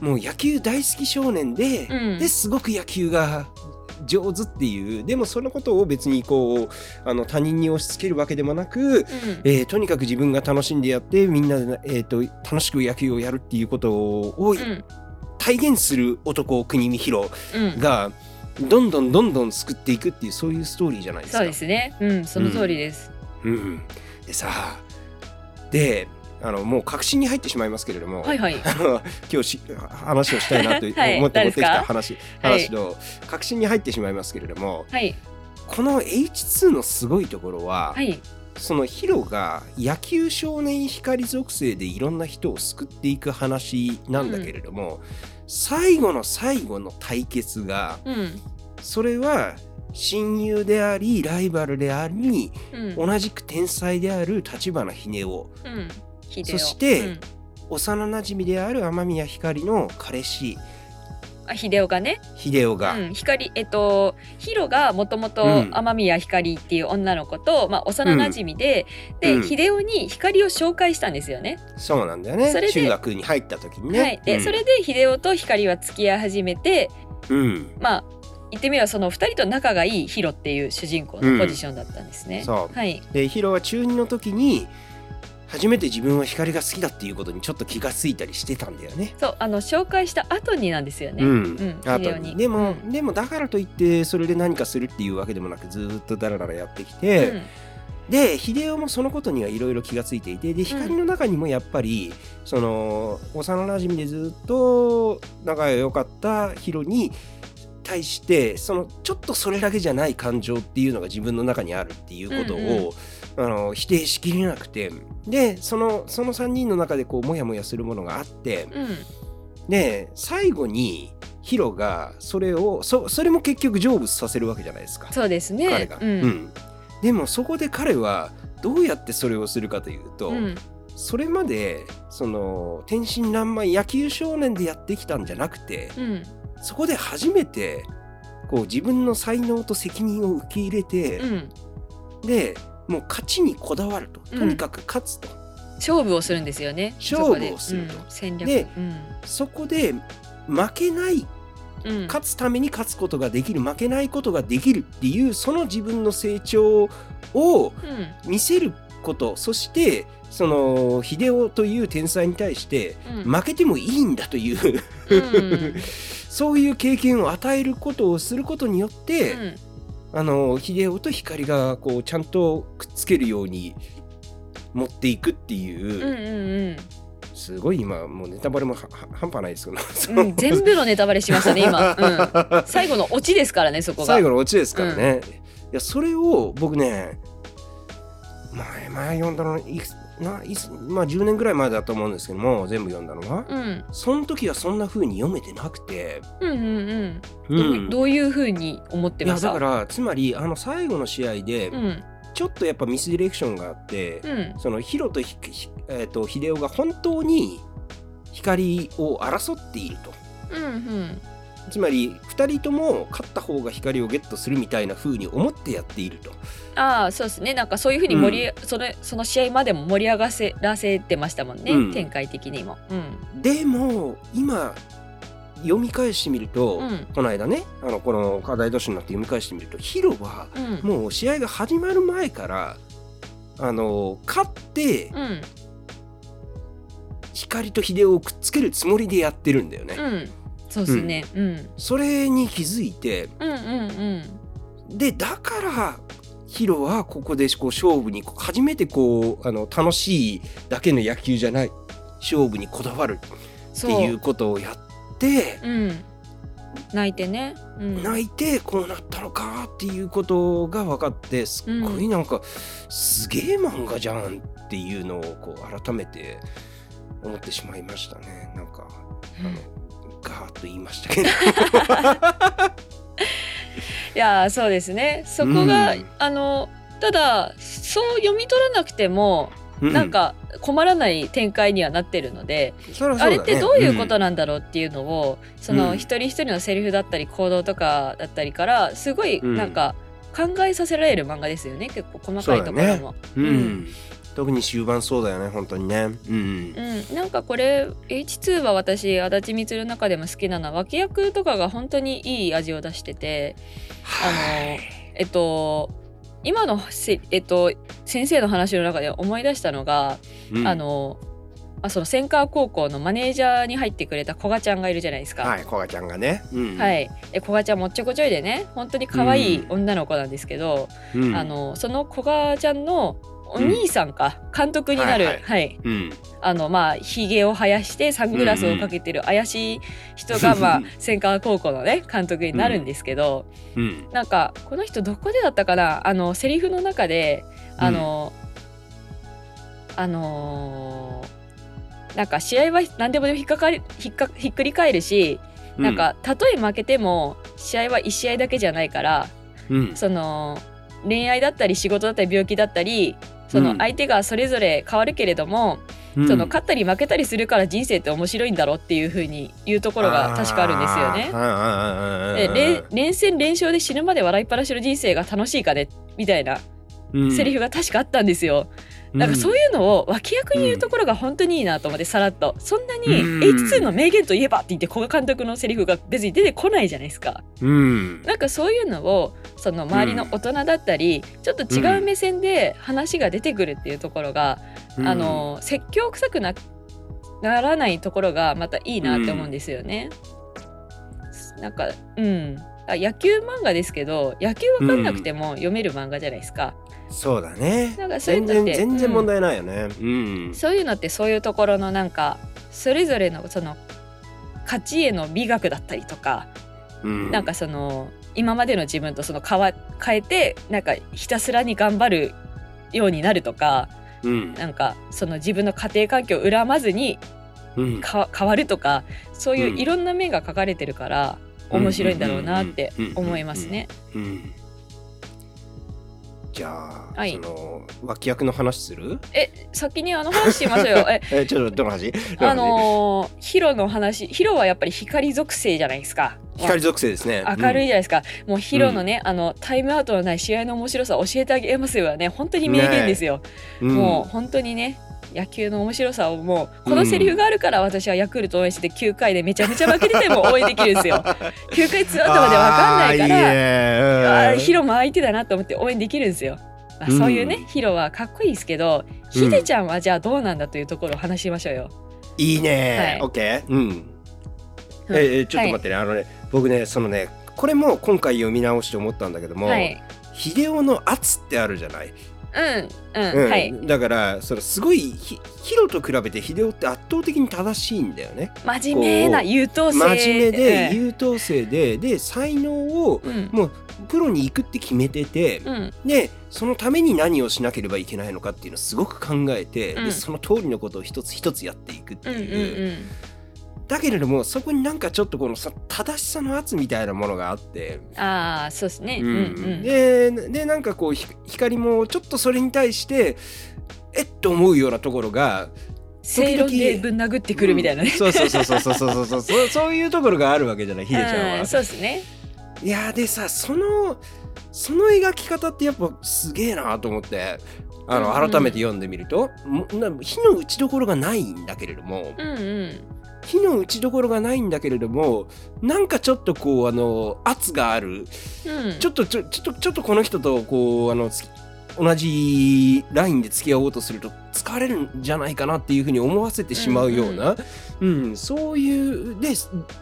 [SPEAKER 1] もう野球大好き少年で、
[SPEAKER 2] うん。
[SPEAKER 1] ですごく野球が上手っていう。でもそのことを別にこうあの他人に押し付けるわけでもなく、
[SPEAKER 2] うん。
[SPEAKER 1] えーとにかく自分が楽しんでやってみんなで、えー、と楽しく野球をやるっていうことを
[SPEAKER 2] うん。
[SPEAKER 1] 体現する男国見弘
[SPEAKER 2] うん。
[SPEAKER 1] がどんどんどんどん救っていくっていうそういうストーリーじゃないですか。
[SPEAKER 2] そうですね。うん、その通りです。
[SPEAKER 1] うん、でさであのもう確信に入ってしまいますけれども、
[SPEAKER 2] はいはい。
[SPEAKER 1] 今日し話をしたいなと *laughs*
[SPEAKER 2] はい
[SPEAKER 1] 思って持ってきた
[SPEAKER 2] 何
[SPEAKER 1] 話,、
[SPEAKER 2] はい
[SPEAKER 1] 話の確信に入ってしまいますけれども
[SPEAKER 2] はい
[SPEAKER 1] この H2 のすごいところは、
[SPEAKER 2] はい。
[SPEAKER 1] そのヒロが野球少年光属性でいろんな人を救っていく話なんだけれども、最後の最後の対決が
[SPEAKER 2] うん。
[SPEAKER 1] それは親友でありライバルであり
[SPEAKER 2] うん。
[SPEAKER 1] 同じく天才である立花秀夫
[SPEAKER 2] うん。
[SPEAKER 1] そして
[SPEAKER 2] うん。
[SPEAKER 1] 幼なじみである雨宮ひかりの彼氏
[SPEAKER 2] あ秀夫がね、
[SPEAKER 1] 秀夫が、
[SPEAKER 2] うん、光えっとヒロがもともと
[SPEAKER 1] うん。
[SPEAKER 2] 雨宮ひかりっていう女の子と、まあ、幼なじみで、で、
[SPEAKER 1] うん。
[SPEAKER 2] 秀夫に光を紹介したんですよね。
[SPEAKER 1] そうなんだよね。
[SPEAKER 2] それで
[SPEAKER 1] 中学に入った時にね。
[SPEAKER 2] はい、で、
[SPEAKER 1] うん。
[SPEAKER 2] それで秀夫と光は付き合い始めて
[SPEAKER 1] うん。
[SPEAKER 2] まあ言ってみればその2人と仲がいいヒロっていう主人公のポジションだったんですね。
[SPEAKER 1] そう。
[SPEAKER 2] はい、
[SPEAKER 1] でヒロは中2の時に初めて自分は光が好きだっていうことにちょっと気がついたりしてたんだよね。
[SPEAKER 2] そうあの紹介した後になんですよね。
[SPEAKER 1] うん。
[SPEAKER 2] うん
[SPEAKER 1] あと
[SPEAKER 2] 秀夫に。
[SPEAKER 1] でも、
[SPEAKER 2] うん。
[SPEAKER 1] でもだからといってそれで何かするっていうわけでもなくずーっとダラダラやってきて、
[SPEAKER 2] うん。
[SPEAKER 1] で秀夫もそのことにはいろいろ気がついていてで光の中にもやっぱり、その幼なじみでずっと仲が良かったヒロに対してそのちょっとそれだけじゃない感情っていうのが自分の中にあるっていうことを、あの否定しきれなくてでそのその3人の中でこうモヤモヤするものがあって
[SPEAKER 2] うん。
[SPEAKER 1] で最後にヒロがそれをそそれも結局成仏させるわけじゃないですか。
[SPEAKER 2] そうですね。
[SPEAKER 1] 彼が、
[SPEAKER 2] う
[SPEAKER 1] うんん。でもそこで彼はどうやってそれをするかというと、
[SPEAKER 2] うん。
[SPEAKER 1] それまでその天真爛漫野球少年でやってきたんじゃなくて
[SPEAKER 2] うん。
[SPEAKER 1] そこで初めてこう自分の才能と責任を受け入れて、
[SPEAKER 2] うん。
[SPEAKER 1] でもう勝ちにこだわると。
[SPEAKER 2] うん。
[SPEAKER 1] とにかく勝つと、
[SPEAKER 2] 勝負をするんですよね。
[SPEAKER 1] 勝負をすると。
[SPEAKER 2] そこでうん。戦略
[SPEAKER 1] で
[SPEAKER 2] うん。
[SPEAKER 1] そこで負けない
[SPEAKER 2] うん。
[SPEAKER 1] 勝つために勝つことができる。負けないことができるっていうその自分の成長を
[SPEAKER 2] うん。
[SPEAKER 1] 見せること。そしてその秀夫という天才に対して
[SPEAKER 2] うん。
[SPEAKER 1] 負けてもいいんだという。
[SPEAKER 2] うん。*laughs*
[SPEAKER 1] そういう経験を与えることをすることによって、
[SPEAKER 2] うん
[SPEAKER 1] あの秀夫と光がこうちゃんとくっつけるように持っていくっていう、
[SPEAKER 2] うんうん
[SPEAKER 1] すごい今もうネタバレも半端ないですけど、
[SPEAKER 2] うんうん、全部のネタバレしましたね今、うん、*laughs* 最後のオチですからねそこが。
[SPEAKER 1] 最後のオチですからね、いやそれを僕ね前前読んだのいくつないつまあ10年ぐらい前だと思うんですけども全部読んだのは、
[SPEAKER 2] うん。
[SPEAKER 1] その時はそんな風に読めてなくて、
[SPEAKER 2] うんうんうん。
[SPEAKER 1] う
[SPEAKER 2] どうどういうふうに思ってました？
[SPEAKER 1] だからつまりあの最後の試合で
[SPEAKER 2] うん。
[SPEAKER 1] ちょっとやっぱミスディレクションがあって、
[SPEAKER 2] うん。
[SPEAKER 1] そのヒロとひひえー、と秀夫が本当に光を争っていると。
[SPEAKER 2] うんうん
[SPEAKER 1] つまり2人とも勝った方が光をゲットするみたいな風に思ってやっていると。
[SPEAKER 2] ああそうですね。なんかそういうふうに盛り、それその試合までも盛り上がせらせてましたもんね、
[SPEAKER 1] うん。
[SPEAKER 2] 展開的にも。うん。
[SPEAKER 1] でも今読み返してみると、
[SPEAKER 2] うん。
[SPEAKER 1] この間ねあのこの課題都市になって読み返してみるとヒロは
[SPEAKER 2] うん。
[SPEAKER 1] もう試合が始まる前からあの勝って
[SPEAKER 2] うん。
[SPEAKER 1] 光と秀夫をくっつけるつもりでやってるんだよね。
[SPEAKER 2] うんそうですね、うん、
[SPEAKER 1] それに気づいて
[SPEAKER 2] うんうんうん。
[SPEAKER 1] でだからヒロはここでこう勝負に初めてこうあの楽しいだけの野球じゃない。勝負にこだわる。っていうことをやって
[SPEAKER 2] う。ん。泣いてね、うん、
[SPEAKER 1] 泣いてこうなったのかっていうことが分かってすっごいなんかすげえ漫画じゃんっていうのをこう改めて思ってしまいましたね。なんかあのッと言いましたけど。*laughs*
[SPEAKER 2] いやーそうですね。そこが、
[SPEAKER 1] うん。
[SPEAKER 2] あのただそう読み取らなくても、
[SPEAKER 1] う
[SPEAKER 2] なんか困らない展開にはなってるので、
[SPEAKER 1] ね。
[SPEAKER 2] あれってどういうことなんだろうっていうのを、その
[SPEAKER 1] うん。
[SPEAKER 2] 一人一人のセリフだったり行動とかだったりからすごい
[SPEAKER 1] うん。
[SPEAKER 2] なんか考えさせられる漫画ですよね。結構細かいところも。
[SPEAKER 1] うん。
[SPEAKER 2] うん
[SPEAKER 1] 特に終盤そうだよね本当にね。うん
[SPEAKER 2] うん、なんかこれ H2 は私足立みつるの中でも好きなの。は脇役とかが本当にいい味を出しててあのえっと今のせ、えっと、先生の話の中で思い出したのが、
[SPEAKER 1] うん。
[SPEAKER 2] あのあその千川高校のマネージャーに入ってくれた古賀ちゃんがいるじゃないですか。
[SPEAKER 1] はいこがちゃんがね。うん
[SPEAKER 2] はい、え古賀ちゃんもっちょこちょいでね本当に可愛い女の子なんですけど、
[SPEAKER 1] うん。
[SPEAKER 2] あのその古賀ちゃんのお兄さんか、監督になる、
[SPEAKER 1] は
[SPEAKER 2] はい。い。
[SPEAKER 1] うん。
[SPEAKER 2] あのまあひげを生やしてサングラスをかけてる怪しい人が、まあ千川高校のね監督になるんですけど、
[SPEAKER 1] うん。
[SPEAKER 2] なんかこの人どこでだったかな？あのセリフの中であの、あのーなんか試合は何でも引っかかりひっかひっくり返るし、なんかたとえ負けても試合は1試合だけじゃないから
[SPEAKER 1] うん。
[SPEAKER 2] その恋愛だったり仕事だったり病気だったりそ
[SPEAKER 1] うん。
[SPEAKER 2] の相手がそれぞれ変わるけれども、
[SPEAKER 1] うん。
[SPEAKER 2] その勝ったり負けたりするから人生って面白いんだろうっていう風に言うところが確かあるんですよね。で連連戦連勝で死ぬまで笑いっぱなしの人生が楽しいかね？みたいなセリフが確かあったんですよ。なんかそういうのを脇役に言うところが本当にいいなと思ってさらっと。そんなに
[SPEAKER 1] うん。
[SPEAKER 2] H2 の名言といえばって言って古賀監督のセリフが別に出てこないじゃないですか。
[SPEAKER 1] うん。
[SPEAKER 2] なんかそういうのをその周りの大人だったり、ちょっと違う目線で話が出てくるっていうところが、
[SPEAKER 1] うん。
[SPEAKER 2] あの説教臭くなならないところがまたいいなって思うんですよね。なんかうんあ野球漫画ですけど野球わかんなくても読める漫画じゃないですか。
[SPEAKER 1] そうだね。
[SPEAKER 2] なんかそういう
[SPEAKER 1] 全
[SPEAKER 2] のって
[SPEAKER 1] 然全然
[SPEAKER 2] うん
[SPEAKER 1] 問題ないよね。うん。
[SPEAKER 2] そういうのってそういうところのなんかそれぞれのその勝ちへの美学だったりとか
[SPEAKER 1] うん。
[SPEAKER 2] なんかその今までの自分とその変わ変えてなんかひたすらに頑張るようになるとか
[SPEAKER 1] うん。
[SPEAKER 2] なんかその自分の家庭環境を恨まずに
[SPEAKER 1] うん。
[SPEAKER 2] か変わるとかそういう
[SPEAKER 1] うん。
[SPEAKER 2] いろんな面が書かれてるから面白いんだろうなって思いますね。
[SPEAKER 1] うん。じゃあ、
[SPEAKER 2] はい。
[SPEAKER 1] その脇役の話する？
[SPEAKER 2] え先にあの話しましょうよ。*laughs* え
[SPEAKER 1] えちょっとどの話？
[SPEAKER 2] あのーヒロの話ヒロはやっぱり光属性じゃないですか。
[SPEAKER 1] 光属性ですね。
[SPEAKER 2] 明るいじゃないですか、もうヒロのね、あのタイムアウトのない試合の面白さを教えてあげますよね本当に名言ですよ、
[SPEAKER 1] うん。
[SPEAKER 2] もう本当にね野球の面白さをもうこのセリフがあるから私はヤクルト応援してて9回でめちゃめちゃ負けてても応援できるんですよ。*laughs* 9回ツーアウトまで分かんないから
[SPEAKER 1] あ
[SPEAKER 2] ヒロも相手だなと思って応援できるんですよ、まあ
[SPEAKER 1] うん
[SPEAKER 2] そういうねヒロはかっこいいですけどヒデちゃんはじゃあどうなんだというところを話しましょうよ。
[SPEAKER 1] いいね、
[SPEAKER 2] はい。
[SPEAKER 1] オッケーうん。
[SPEAKER 2] うん。
[SPEAKER 1] ええちょっと待ってね、あのね僕ねそのねこれも今回読み直して思ったんだけども、
[SPEAKER 2] はい。
[SPEAKER 1] 秀夫の圧ってあるじゃない、
[SPEAKER 2] うんうん、
[SPEAKER 1] うん。
[SPEAKER 2] はい。
[SPEAKER 1] だからそのすごいひヒロと比べて秀夫って圧倒的に正しいんだよね。
[SPEAKER 2] 真面目な優等生。
[SPEAKER 1] 真面目で
[SPEAKER 2] うん。
[SPEAKER 1] 優等生でで才能を
[SPEAKER 2] うん。
[SPEAKER 1] もうプロに行くって決めてて、
[SPEAKER 2] うん。
[SPEAKER 1] でそのために何をしなければいけないのかっていうのをすごく考えて、
[SPEAKER 2] うん。
[SPEAKER 1] でその通りのことを一つ一つやっていくって
[SPEAKER 2] う。んうん
[SPEAKER 1] いう、だけれどもそこになんかちょっとこのさ正しさの圧みたいなものがあって。
[SPEAKER 2] ああそうですね、
[SPEAKER 1] う
[SPEAKER 2] ん、うん、
[SPEAKER 1] ででなんかこう光もちょっとそれに対してえっと思うようなところが
[SPEAKER 2] 正論でぶん殴ってくるみたいなね、
[SPEAKER 1] うん、そうそうそうそうそうそうそう。*laughs* そういうところがあるわけじゃないヒデちゃんは。
[SPEAKER 2] そうですね。
[SPEAKER 1] いやでさそのその描き方ってやっぱすげえなと思って。あの改めて読んでみると、うん、火の打ちどころがないんだけれども、
[SPEAKER 2] うんうん、
[SPEAKER 1] 火の打ちどころがないんだけれどもなんかちょっとこうあの圧がある。
[SPEAKER 2] うん。
[SPEAKER 1] ちょっとちょちょっとちょっとこの人とこうあのつ同じラインで付き合おうとすると疲れるんじゃないかなっていうふうに思わせてしまうような、うんそういうで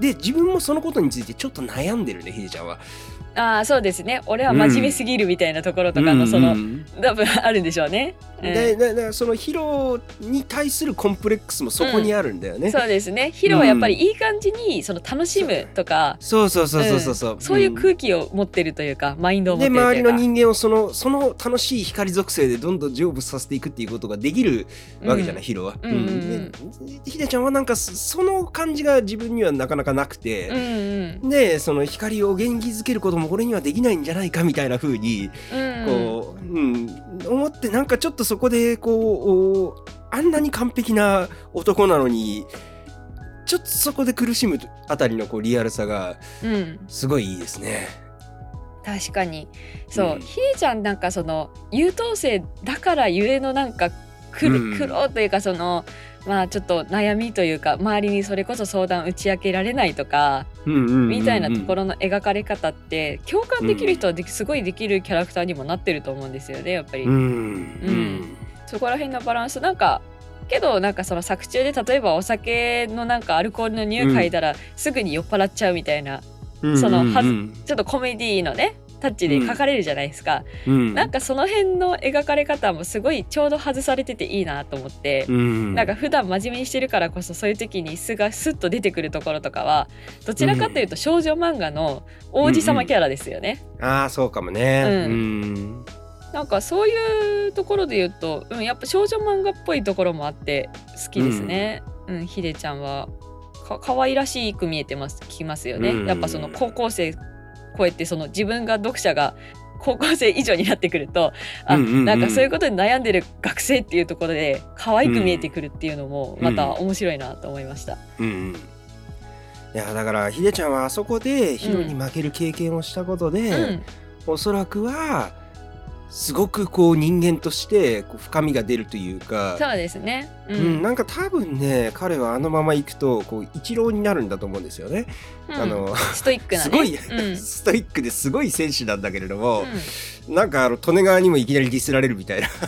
[SPEAKER 1] で自分もそのことについてちょっと悩んでるねひでちゃんは。
[SPEAKER 2] ああそうですね。俺は真面目すぎるみたいなところとかのその、
[SPEAKER 1] うんうん。
[SPEAKER 2] 多分あるんでしょうね、うん。
[SPEAKER 1] でででそのヒロに対するコンプレックスもそこにあるんだよね。
[SPEAKER 2] そうですね。ヒロはやっぱりいい感じにその楽しむとか、
[SPEAKER 1] そうそうそうそうそうそう。
[SPEAKER 2] そういう
[SPEAKER 1] うん
[SPEAKER 2] 空気を持ってるというか、マインドを持っ
[SPEAKER 1] で
[SPEAKER 2] てるというか。
[SPEAKER 1] 周りの人間をそのその楽しい光属性でどんどん成仏させていくっていうことができるわけじゃない、ヒロは。
[SPEAKER 2] うんうんうん。
[SPEAKER 1] でひでちゃんはなんかそその感じが自分にはなかなかなくて、
[SPEAKER 2] うんうん。
[SPEAKER 1] でその光を元気づけることも俺にはできないんじゃないかみたいな風に
[SPEAKER 2] うん。
[SPEAKER 1] こう、うん。思ってなんかちょっとそこでこうあんなに完璧な男なのにちょっとそこで苦しむあたりのこうリアルさが
[SPEAKER 2] うん。
[SPEAKER 1] すごいいいですね。
[SPEAKER 2] 確かに。そう、
[SPEAKER 1] うん。
[SPEAKER 2] ひでちゃんなんかその優等生だからゆえのなんか苦
[SPEAKER 1] うん。
[SPEAKER 2] 苦労というかそのまあちょっと悩みというか周りにそれこそ相談打ち明けられないとかみ
[SPEAKER 1] み
[SPEAKER 2] たいなところの描かれ方って共感できる人はすごいできるキャラクターにもなってると思うんですよねやっぱり、
[SPEAKER 1] うん。うん。
[SPEAKER 2] そこら辺のバランス。なんかけどなんかその作中で例えばお酒のなんかアルコールの匂い嗅いだらすぐに酔っ払っちゃうみたいな
[SPEAKER 1] うん
[SPEAKER 2] そのはず
[SPEAKER 1] うん
[SPEAKER 2] ちょっとコメディのねタッチで書かれるじゃないですか、
[SPEAKER 1] うん。
[SPEAKER 2] なんかその辺の描かれ方もすごいちょうど外されてていいなと思って、
[SPEAKER 1] うん。
[SPEAKER 2] なんか普段真面目にしてるからこそそういう時に素がスッと出てくるところとかはどちらかというと少女漫画の王子様キャラですよね。
[SPEAKER 1] ああそうかもね。
[SPEAKER 2] う
[SPEAKER 1] うん。
[SPEAKER 2] なんかそういうところで言うと、うん、やっぱ少女漫画っぽいところもあって好きですね。うん、ひでちゃんは。か可愛らしく見えてますきますよね。
[SPEAKER 1] うん。
[SPEAKER 2] やっぱその高校生超えてその自分が読者が高校生以上になってくるとあ、
[SPEAKER 1] うんうんうん。
[SPEAKER 2] なんかそういうことに悩んでる学生っていうところで可愛く見えてくるっていうのもまた面白いなと思いました。
[SPEAKER 1] うんうん。いやだからひでちゃんはあそこでヒロに負ける経験をしたことで、
[SPEAKER 2] うん、
[SPEAKER 1] おそらくはすごくこう人間としてこう深みが出るというか、
[SPEAKER 2] そうですね。う
[SPEAKER 1] うんん、なんか多分ね彼はあのまま行くとこう一郎になるんだと思うんですよね。
[SPEAKER 2] うん。
[SPEAKER 1] あの
[SPEAKER 2] ストイックなね。
[SPEAKER 1] すごい、
[SPEAKER 2] うん。
[SPEAKER 1] ストイックですごい選手なんだけれども、
[SPEAKER 2] うん。
[SPEAKER 1] なんかあの利根川にもいきなりディスられるみたいな。*laughs*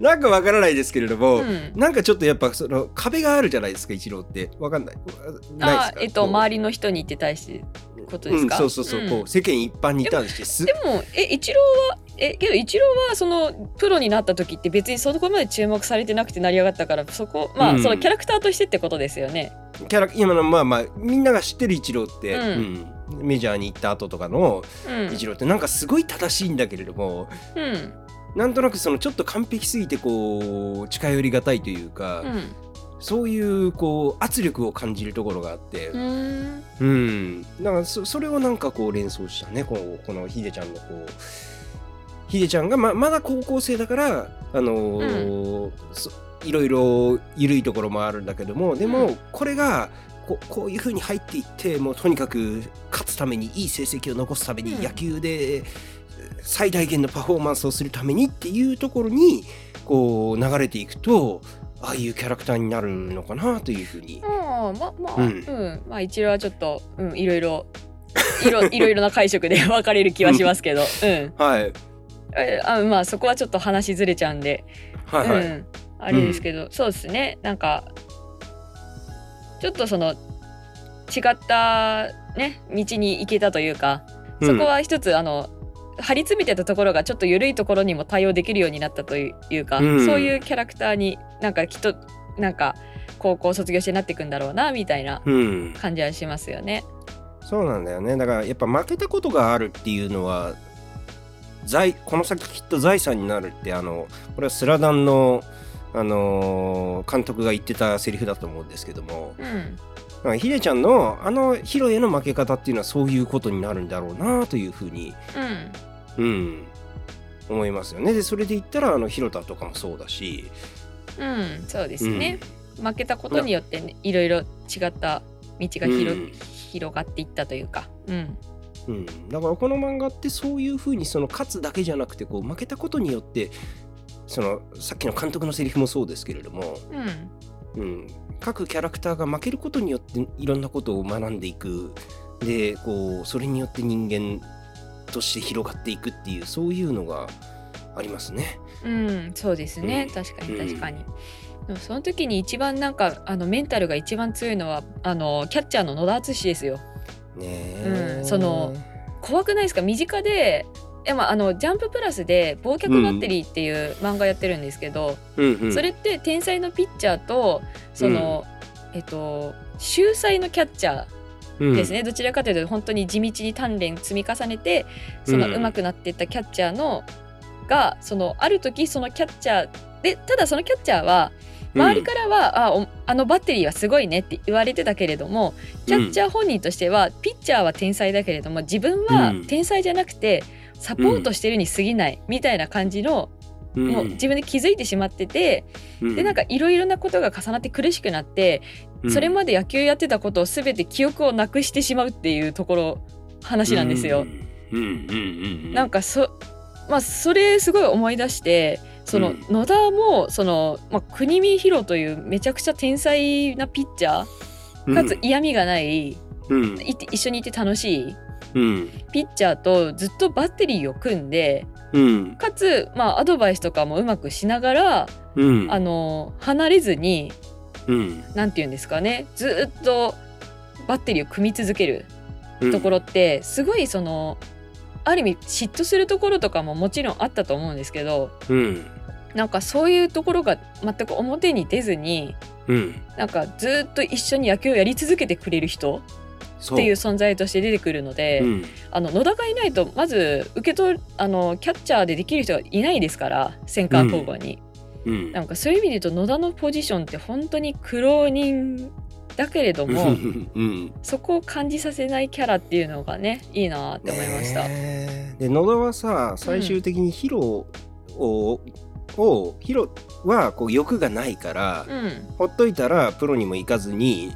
[SPEAKER 1] なんかわからないですけれども、
[SPEAKER 2] うん。
[SPEAKER 1] なんかちょっとやっぱその壁があるじゃないですか一郎って。わかんない。ないですか？
[SPEAKER 2] あえっと周りの人にって対して
[SPEAKER 1] うん、
[SPEAKER 2] ことですか、
[SPEAKER 1] そうそうそう、
[SPEAKER 2] ん。
[SPEAKER 1] こう世間一般に対してす
[SPEAKER 2] でもえイチローはえけどイチローはそのプロになった時って別にそこまで注目されてなくて成り上がったからそこまあ、
[SPEAKER 1] うん。
[SPEAKER 2] そのキャラクターとしてってことですよね。
[SPEAKER 1] キャラ今のまあまあみんなが知ってるイチローって、
[SPEAKER 2] うん。
[SPEAKER 1] うん。メジャーに行った後とかの
[SPEAKER 2] うん。
[SPEAKER 1] イチローってなんかすごい正しいんだけれども、
[SPEAKER 2] うん。
[SPEAKER 1] なんとなくそのちょっと完璧すぎてこう近寄りがたいというか、
[SPEAKER 2] うん
[SPEAKER 1] そういうこう圧力を感じるところがあって、
[SPEAKER 2] うーん。
[SPEAKER 1] うん、だからそそれをなんかこう連想したね。こうこのヒデちゃんのこうヒデちゃんがままだ高校生だからあのーそいろいろ緩いところもあるんだけどもでも
[SPEAKER 2] うん。
[SPEAKER 1] これがここういう風に入っていってもうとにかく勝つためにいい成績を残すために
[SPEAKER 2] うん。
[SPEAKER 1] 野球で最大限のパフォーマンスをするためにっていうところにこう流れていくとああいうキャラクターになるのかなというふうに。
[SPEAKER 2] ああままあ
[SPEAKER 1] う
[SPEAKER 2] うんん、まあ一郎はちょっと、うん、いろいろいろ *laughs* いろいろな解釈で分かれる気はしますけど、うん、
[SPEAKER 1] はい。
[SPEAKER 2] えあまあそこはちょっと話ずれちゃうんで、
[SPEAKER 1] はいはい。
[SPEAKER 2] うん、あれですけど、そうですね。なんかちょっとその違ったね道に行けたというかそこは一つ、あの張り詰めてたところがちょっと緩いところにも対応できるようになったというか、
[SPEAKER 1] うん。
[SPEAKER 2] そういうキャラクターになんかきっとなんか高校卒業してなっていくんだろうなみたいな
[SPEAKER 1] うん、
[SPEAKER 2] 感じはしますよね。
[SPEAKER 1] そうなんだよね。だからやっぱ負けたことがあるっていうのは財この先きっと財産になるってあのこれはスラダンの、あのー監督が言ってたセリフだと思うんですけども
[SPEAKER 2] うん、
[SPEAKER 1] だヒデちゃんのあのヒロへの負け方っていうのはそういうことになるんだろうなというふうに、
[SPEAKER 2] うん。
[SPEAKER 1] うん、思いますよね。でそれで言ったらあの広田とかもそうだし、
[SPEAKER 2] うん、そうですね、負けたことによって、ね、いろいろ違った道が広,、
[SPEAKER 1] うん。
[SPEAKER 2] 広がっていったというか、うん、
[SPEAKER 1] うん、だからこの漫画ってそういうふうにその勝つだけじゃなくてこう負けたことによってそのさっきの監督のセリフもそうですけれども、
[SPEAKER 2] うん、
[SPEAKER 1] うん、各キャラクターが負けることによっていろんなことを学んでいく。でこうそれによって人間として広がっていくっていうそういうのがありますね。
[SPEAKER 2] うん、そうですね、
[SPEAKER 1] うん。
[SPEAKER 2] 確かに
[SPEAKER 1] うん。
[SPEAKER 2] 確かに。でもその時に一番なんかあのメンタルが一番強いのはあのキャッチャーの野田敦ですよ。
[SPEAKER 1] ねえ。
[SPEAKER 2] うんその怖くないですか？身近でいやまあ、あのジャンププラスで「忘却バッテリー」っていう漫画やってるんですけど、
[SPEAKER 1] うんうん、
[SPEAKER 2] それって天才のピッチャーとその、えっと秀才のキャッチャーですね、どちらかというと本当に地道に鍛錬積み重ねてその
[SPEAKER 1] うん。
[SPEAKER 2] 上手くなっていったキャッチャーの、がそのある時そのキャッチャーでただそのキャッチャーは
[SPEAKER 1] うん、
[SPEAKER 2] 周りからは、あおあのバッテリーはすごいねって言われてたけれどもキャッチャー本人としては、ピッチャーは天才だけれども自分は
[SPEAKER 1] うん。
[SPEAKER 2] 天才じゃなくてサポートしてるに過ぎないみたいな感じの、
[SPEAKER 1] うん、
[SPEAKER 2] もう自分で気づいてしまってて、
[SPEAKER 1] うん。
[SPEAKER 2] でなんかいろいろなことが重なって苦しくなって、それまで野球やってたことを全て記憶をなくしてしまうっていうところ話なんですよ。
[SPEAKER 1] うん。うん。うん。うん、
[SPEAKER 2] なんかそ,、まあ、それすごい思い出してその
[SPEAKER 1] うん。
[SPEAKER 2] 野田もその、まあ、国見博というめちゃくちゃ天才なピッチャーかつ嫌味がない、
[SPEAKER 1] うん。
[SPEAKER 2] いて一緒にいて楽しい
[SPEAKER 1] うん。
[SPEAKER 2] ピッチャーとずっとバッテリーを組んで
[SPEAKER 1] うん。
[SPEAKER 2] かつ、まあ、アドバイスとかもうまくしながら、
[SPEAKER 1] うん。
[SPEAKER 2] あの離れずに
[SPEAKER 1] うん。
[SPEAKER 2] なんて言うんですかねずっとバッテリーを組み続ける
[SPEAKER 1] うん。
[SPEAKER 2] ところってすごいそのある意味嫉妬するところとかももちろんあったと思うんですけど
[SPEAKER 1] うん。
[SPEAKER 2] なんかそういうところが全く表に出ずに
[SPEAKER 1] うん。
[SPEAKER 2] なんかずっと一緒に野球をやり続けてくれる人
[SPEAKER 1] そ
[SPEAKER 2] っていう存在として出てくるので、
[SPEAKER 1] う。ん。
[SPEAKER 2] あの野田がいないとまず受け取るあのキャッチャーでできる人がいないですからセンカー交互に、
[SPEAKER 1] うん。
[SPEAKER 2] なんかそういう意味で言うと野田のポジションって本当に苦労人だけれども
[SPEAKER 1] うん。
[SPEAKER 2] そこを感じさせないキャラっていうのがねいいなって思いました。
[SPEAKER 1] ねえ。で野田はさ最終的にヒロを、をヒロはこう欲がないから、
[SPEAKER 2] うん。
[SPEAKER 1] ほっといたらプロにも行かずに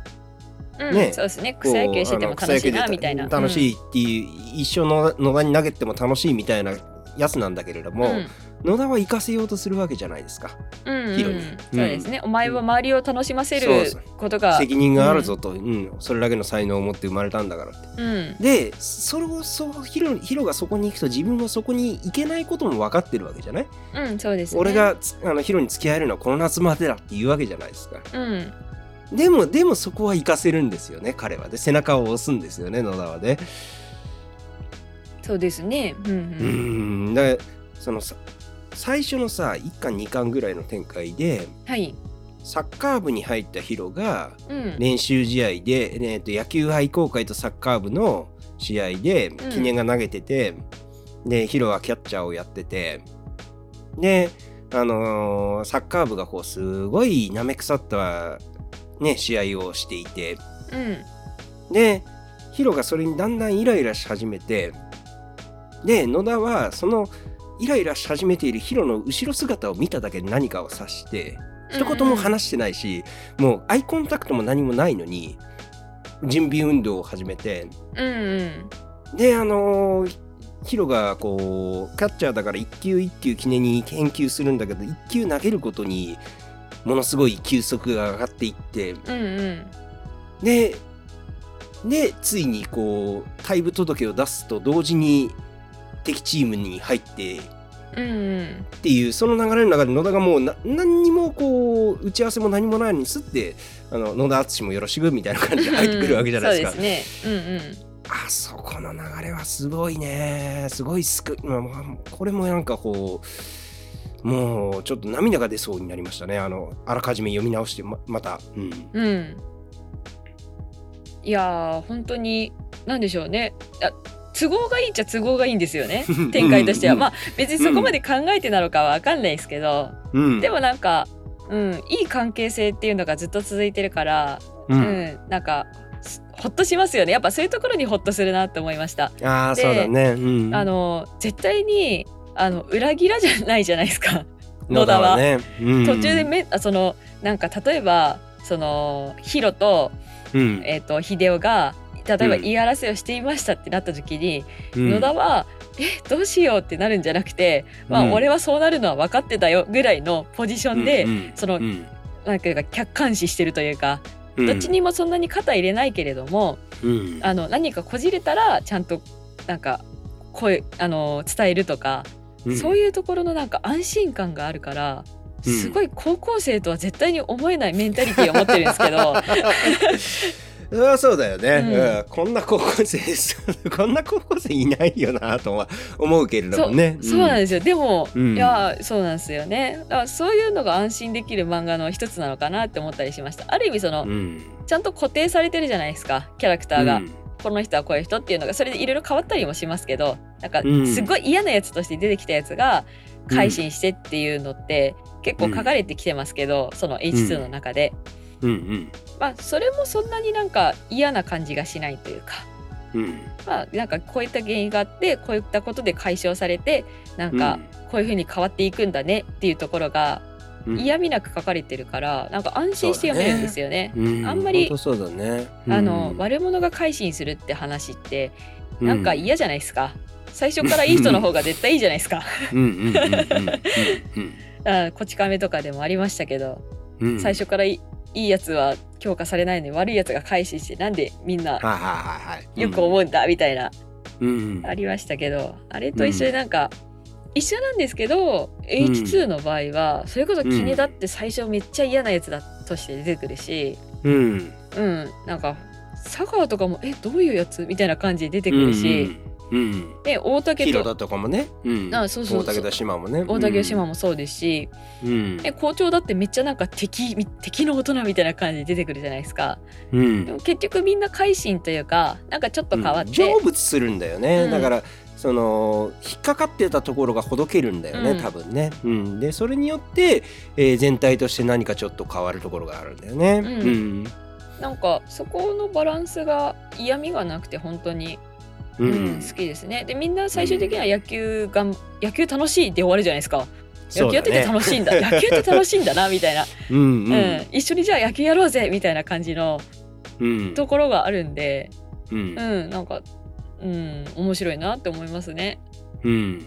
[SPEAKER 2] うん
[SPEAKER 1] ね。
[SPEAKER 2] そうですね。草野球してても楽しいなみたいな。
[SPEAKER 1] 楽しいっていう、一生の野田に投げても楽しいみたいなやつなんだけれども、
[SPEAKER 2] うん。
[SPEAKER 1] 野田は行かせようとするわけじゃないですか。
[SPEAKER 2] うんうん
[SPEAKER 1] ヒロに。
[SPEAKER 2] そうですね、お前は周りを楽しませることが
[SPEAKER 1] 責任があるぞと、うん。それだけの才能を持って生まれたんだからって。
[SPEAKER 2] うん。
[SPEAKER 1] でそれをそうヒロヒロがそこに行くと自分はそこに行けないことも分かってるわけじゃない、
[SPEAKER 2] うんそうですね。
[SPEAKER 1] 俺がつあのヒロに付き合えるのはこの夏までだっていうわけじゃないですか。
[SPEAKER 2] うん
[SPEAKER 1] でもでもそこは活かせるんですよね彼はで背中を押すんですよね野田はね
[SPEAKER 2] そうですね。うん
[SPEAKER 1] う
[SPEAKER 2] うん。
[SPEAKER 1] そのさ最初のさ1巻2巻ぐらいの展開で
[SPEAKER 2] はい。
[SPEAKER 1] サッカー部に入ったヒロが
[SPEAKER 2] うん。
[SPEAKER 1] 練習試合で、えーと野球愛好会とサッカー部の試合で
[SPEAKER 2] ん
[SPEAKER 1] 記念が投げてて、でヒロはキャッチャーをやっててで、あのーサッカー部がこうすごいなめ腐った、ね、試合をしていて
[SPEAKER 2] うん。
[SPEAKER 1] でヒロがそれにだんだんイライラし始めてで野田はそのイライラし始めているヒロの後ろ姿を見ただけで何かを察して一言も話してないし、もうアイコンタクトも何もないのに準備運動を始めて
[SPEAKER 2] うんうん。
[SPEAKER 1] であのーヒロがこうキャッチャーだから一球一球記念に返球するんだけど一球投げることにものすごい球速が上がっていって
[SPEAKER 2] うんうん。
[SPEAKER 1] ででついにこう退部届を出すと同時に敵チームに入ってっ
[SPEAKER 2] うんうん。
[SPEAKER 1] ていうその流れの中で野田がもうな何にもこう打ち合わせも何もないのにすってあの野田敦もよろしくみたいな感じで入ってくるわけじゃないですか。
[SPEAKER 2] そうですね。
[SPEAKER 1] あそこの流れはすごいねすごいすく、まあまあこれもなんかこうもうちょっと涙が出そうになりましたね。あのあらかじめ読み直してままた、うん、
[SPEAKER 2] うん。いやー本当に何でしょうね。あ都合がいいっちゃ都合がいいんですよね。*laughs* 展開としては、
[SPEAKER 1] うん。
[SPEAKER 2] まあ別にそこまで考えてなのかは分かんないですけど、
[SPEAKER 1] うん、
[SPEAKER 2] でもなんか、うん、いい関係性っていうのがずっと続いてるから、
[SPEAKER 1] う、
[SPEAKER 2] うんん、なんかすほっとしますよね。やっぱそういうところにほっとするなって思いました。
[SPEAKER 1] あそうだね、うん、
[SPEAKER 2] あの絶対にあの裏切らじゃないじゃないですか。野田は。
[SPEAKER 1] ね、うん、
[SPEAKER 2] 途中でめあそのなんか例えばそのヒロと,、
[SPEAKER 1] うん。
[SPEAKER 2] えー、と秀夫が例えば
[SPEAKER 1] うん。
[SPEAKER 2] 言い争いをしていましたってなった時に、
[SPEAKER 1] うん。
[SPEAKER 2] 野田は「えどうしよう」ってなるんじゃなくて「まあ、
[SPEAKER 1] うん。
[SPEAKER 2] 俺はそうなるのは分かってたよ」ぐらいのポジションで、
[SPEAKER 1] うんうん
[SPEAKER 2] その
[SPEAKER 1] うん。
[SPEAKER 2] なんか客観視してるというか、
[SPEAKER 1] うん。
[SPEAKER 2] どっちにもそんなに肩入れないけれども
[SPEAKER 1] うん。
[SPEAKER 2] あの何かこじれたらちゃんとなんか声あの伝えるとか、
[SPEAKER 1] うん。
[SPEAKER 2] そういうところのなんか安心感があるから。
[SPEAKER 1] うん。
[SPEAKER 2] すごい高校生とは絶対に思えないメンタリティーを持ってるんですけど。*laughs*
[SPEAKER 1] そそうだよね、
[SPEAKER 2] うん。
[SPEAKER 1] うん。こんな高校生 *laughs* こんな高校生いないよなとは思うけれどもね。
[SPEAKER 2] そうなんですよ。でも、
[SPEAKER 1] うん。
[SPEAKER 2] いやそうなんですよね。だからそういうのが安心できる漫画の一つなのかなって思ったりしました。ある意味その、
[SPEAKER 1] うん。
[SPEAKER 2] ちゃんと固定されてるじゃないですかキャラクターが、
[SPEAKER 1] うん
[SPEAKER 2] この人はこういう人っていうのがそれでいろいろ変わったりもしますけどなんか
[SPEAKER 1] うん。
[SPEAKER 2] すごい嫌なやつとして出てきたやつが改心してっていうのって結構書かれてきてますけど、その H2 の中で、
[SPEAKER 1] うん。
[SPEAKER 2] まあそれもそんなになんか嫌な感じがしないというか。
[SPEAKER 1] うん。うん
[SPEAKER 2] まあなんかこういった原因があってこういったことで解消されてなんかこういう風に変わっていくんだねっていうところが
[SPEAKER 1] うん
[SPEAKER 2] 嫌味なく書かれてるからなんか安心して読めるんですよね。
[SPEAKER 1] うん。
[SPEAKER 2] あんまり
[SPEAKER 1] 本当そうだね。
[SPEAKER 2] あの
[SPEAKER 1] うん
[SPEAKER 2] 悪者が改心するって話って
[SPEAKER 1] うん。
[SPEAKER 2] なんか嫌じゃないですか。最初からいい人の方が絶対いいじゃないですか。
[SPEAKER 1] うんうんうんうん *laughs*
[SPEAKER 2] あこち亀とかでもありましたけど、
[SPEAKER 1] うん。うん
[SPEAKER 2] 最初からいいいやつは強化されないのに悪いやつが改心してなんでみんなよく思うんだみたいな、
[SPEAKER 1] うん。
[SPEAKER 2] ありましたけどあれと一緒でなんか、一緒なんですけど H2 の場合はそれこそキネだって最初めっちゃ嫌なやつだとして出てくるし、
[SPEAKER 1] うん。
[SPEAKER 2] うん、なんか佐川とかもえどういうやつみたいな感じで出てくるし、
[SPEAKER 1] うんうん。
[SPEAKER 2] で大竹と
[SPEAKER 1] ヒロだとかもね。うん。
[SPEAKER 2] あそうそうそう。
[SPEAKER 1] 大竹田島もね。
[SPEAKER 2] 大竹島もそうですし、
[SPEAKER 1] うん。
[SPEAKER 2] で校長だってめっちゃなんか敵み敵の大人みたいな感じで出てくるじゃないですか。
[SPEAKER 1] うん。
[SPEAKER 2] でも結局みんな改心というかなんかちょっと変わって、
[SPEAKER 1] 成仏するんだよね、
[SPEAKER 2] うん。
[SPEAKER 1] だからその引っかかってたところがほどけるんだよね、
[SPEAKER 2] うん。
[SPEAKER 1] 多分ね、うん、でそれによって、えー全体として何かちょっと変わるところがあるんだよね、
[SPEAKER 2] うん。
[SPEAKER 1] うん。
[SPEAKER 2] なんかそこのバランスが嫌味がなくて本当に、
[SPEAKER 1] う
[SPEAKER 2] うんん好きですね。でみんな最終的には野球がん野球楽しいで終わるじゃないですか。野球やってて楽しいんだ。*laughs* 野球って楽しいんだなみたいな、
[SPEAKER 1] うんう
[SPEAKER 2] うんん。一緒にじゃあ野球やろうぜみたいな感じの
[SPEAKER 1] うん。
[SPEAKER 2] ところがあるんで、
[SPEAKER 1] うん。
[SPEAKER 2] うん、なんか、うん、面白いなって思いますね。
[SPEAKER 1] うん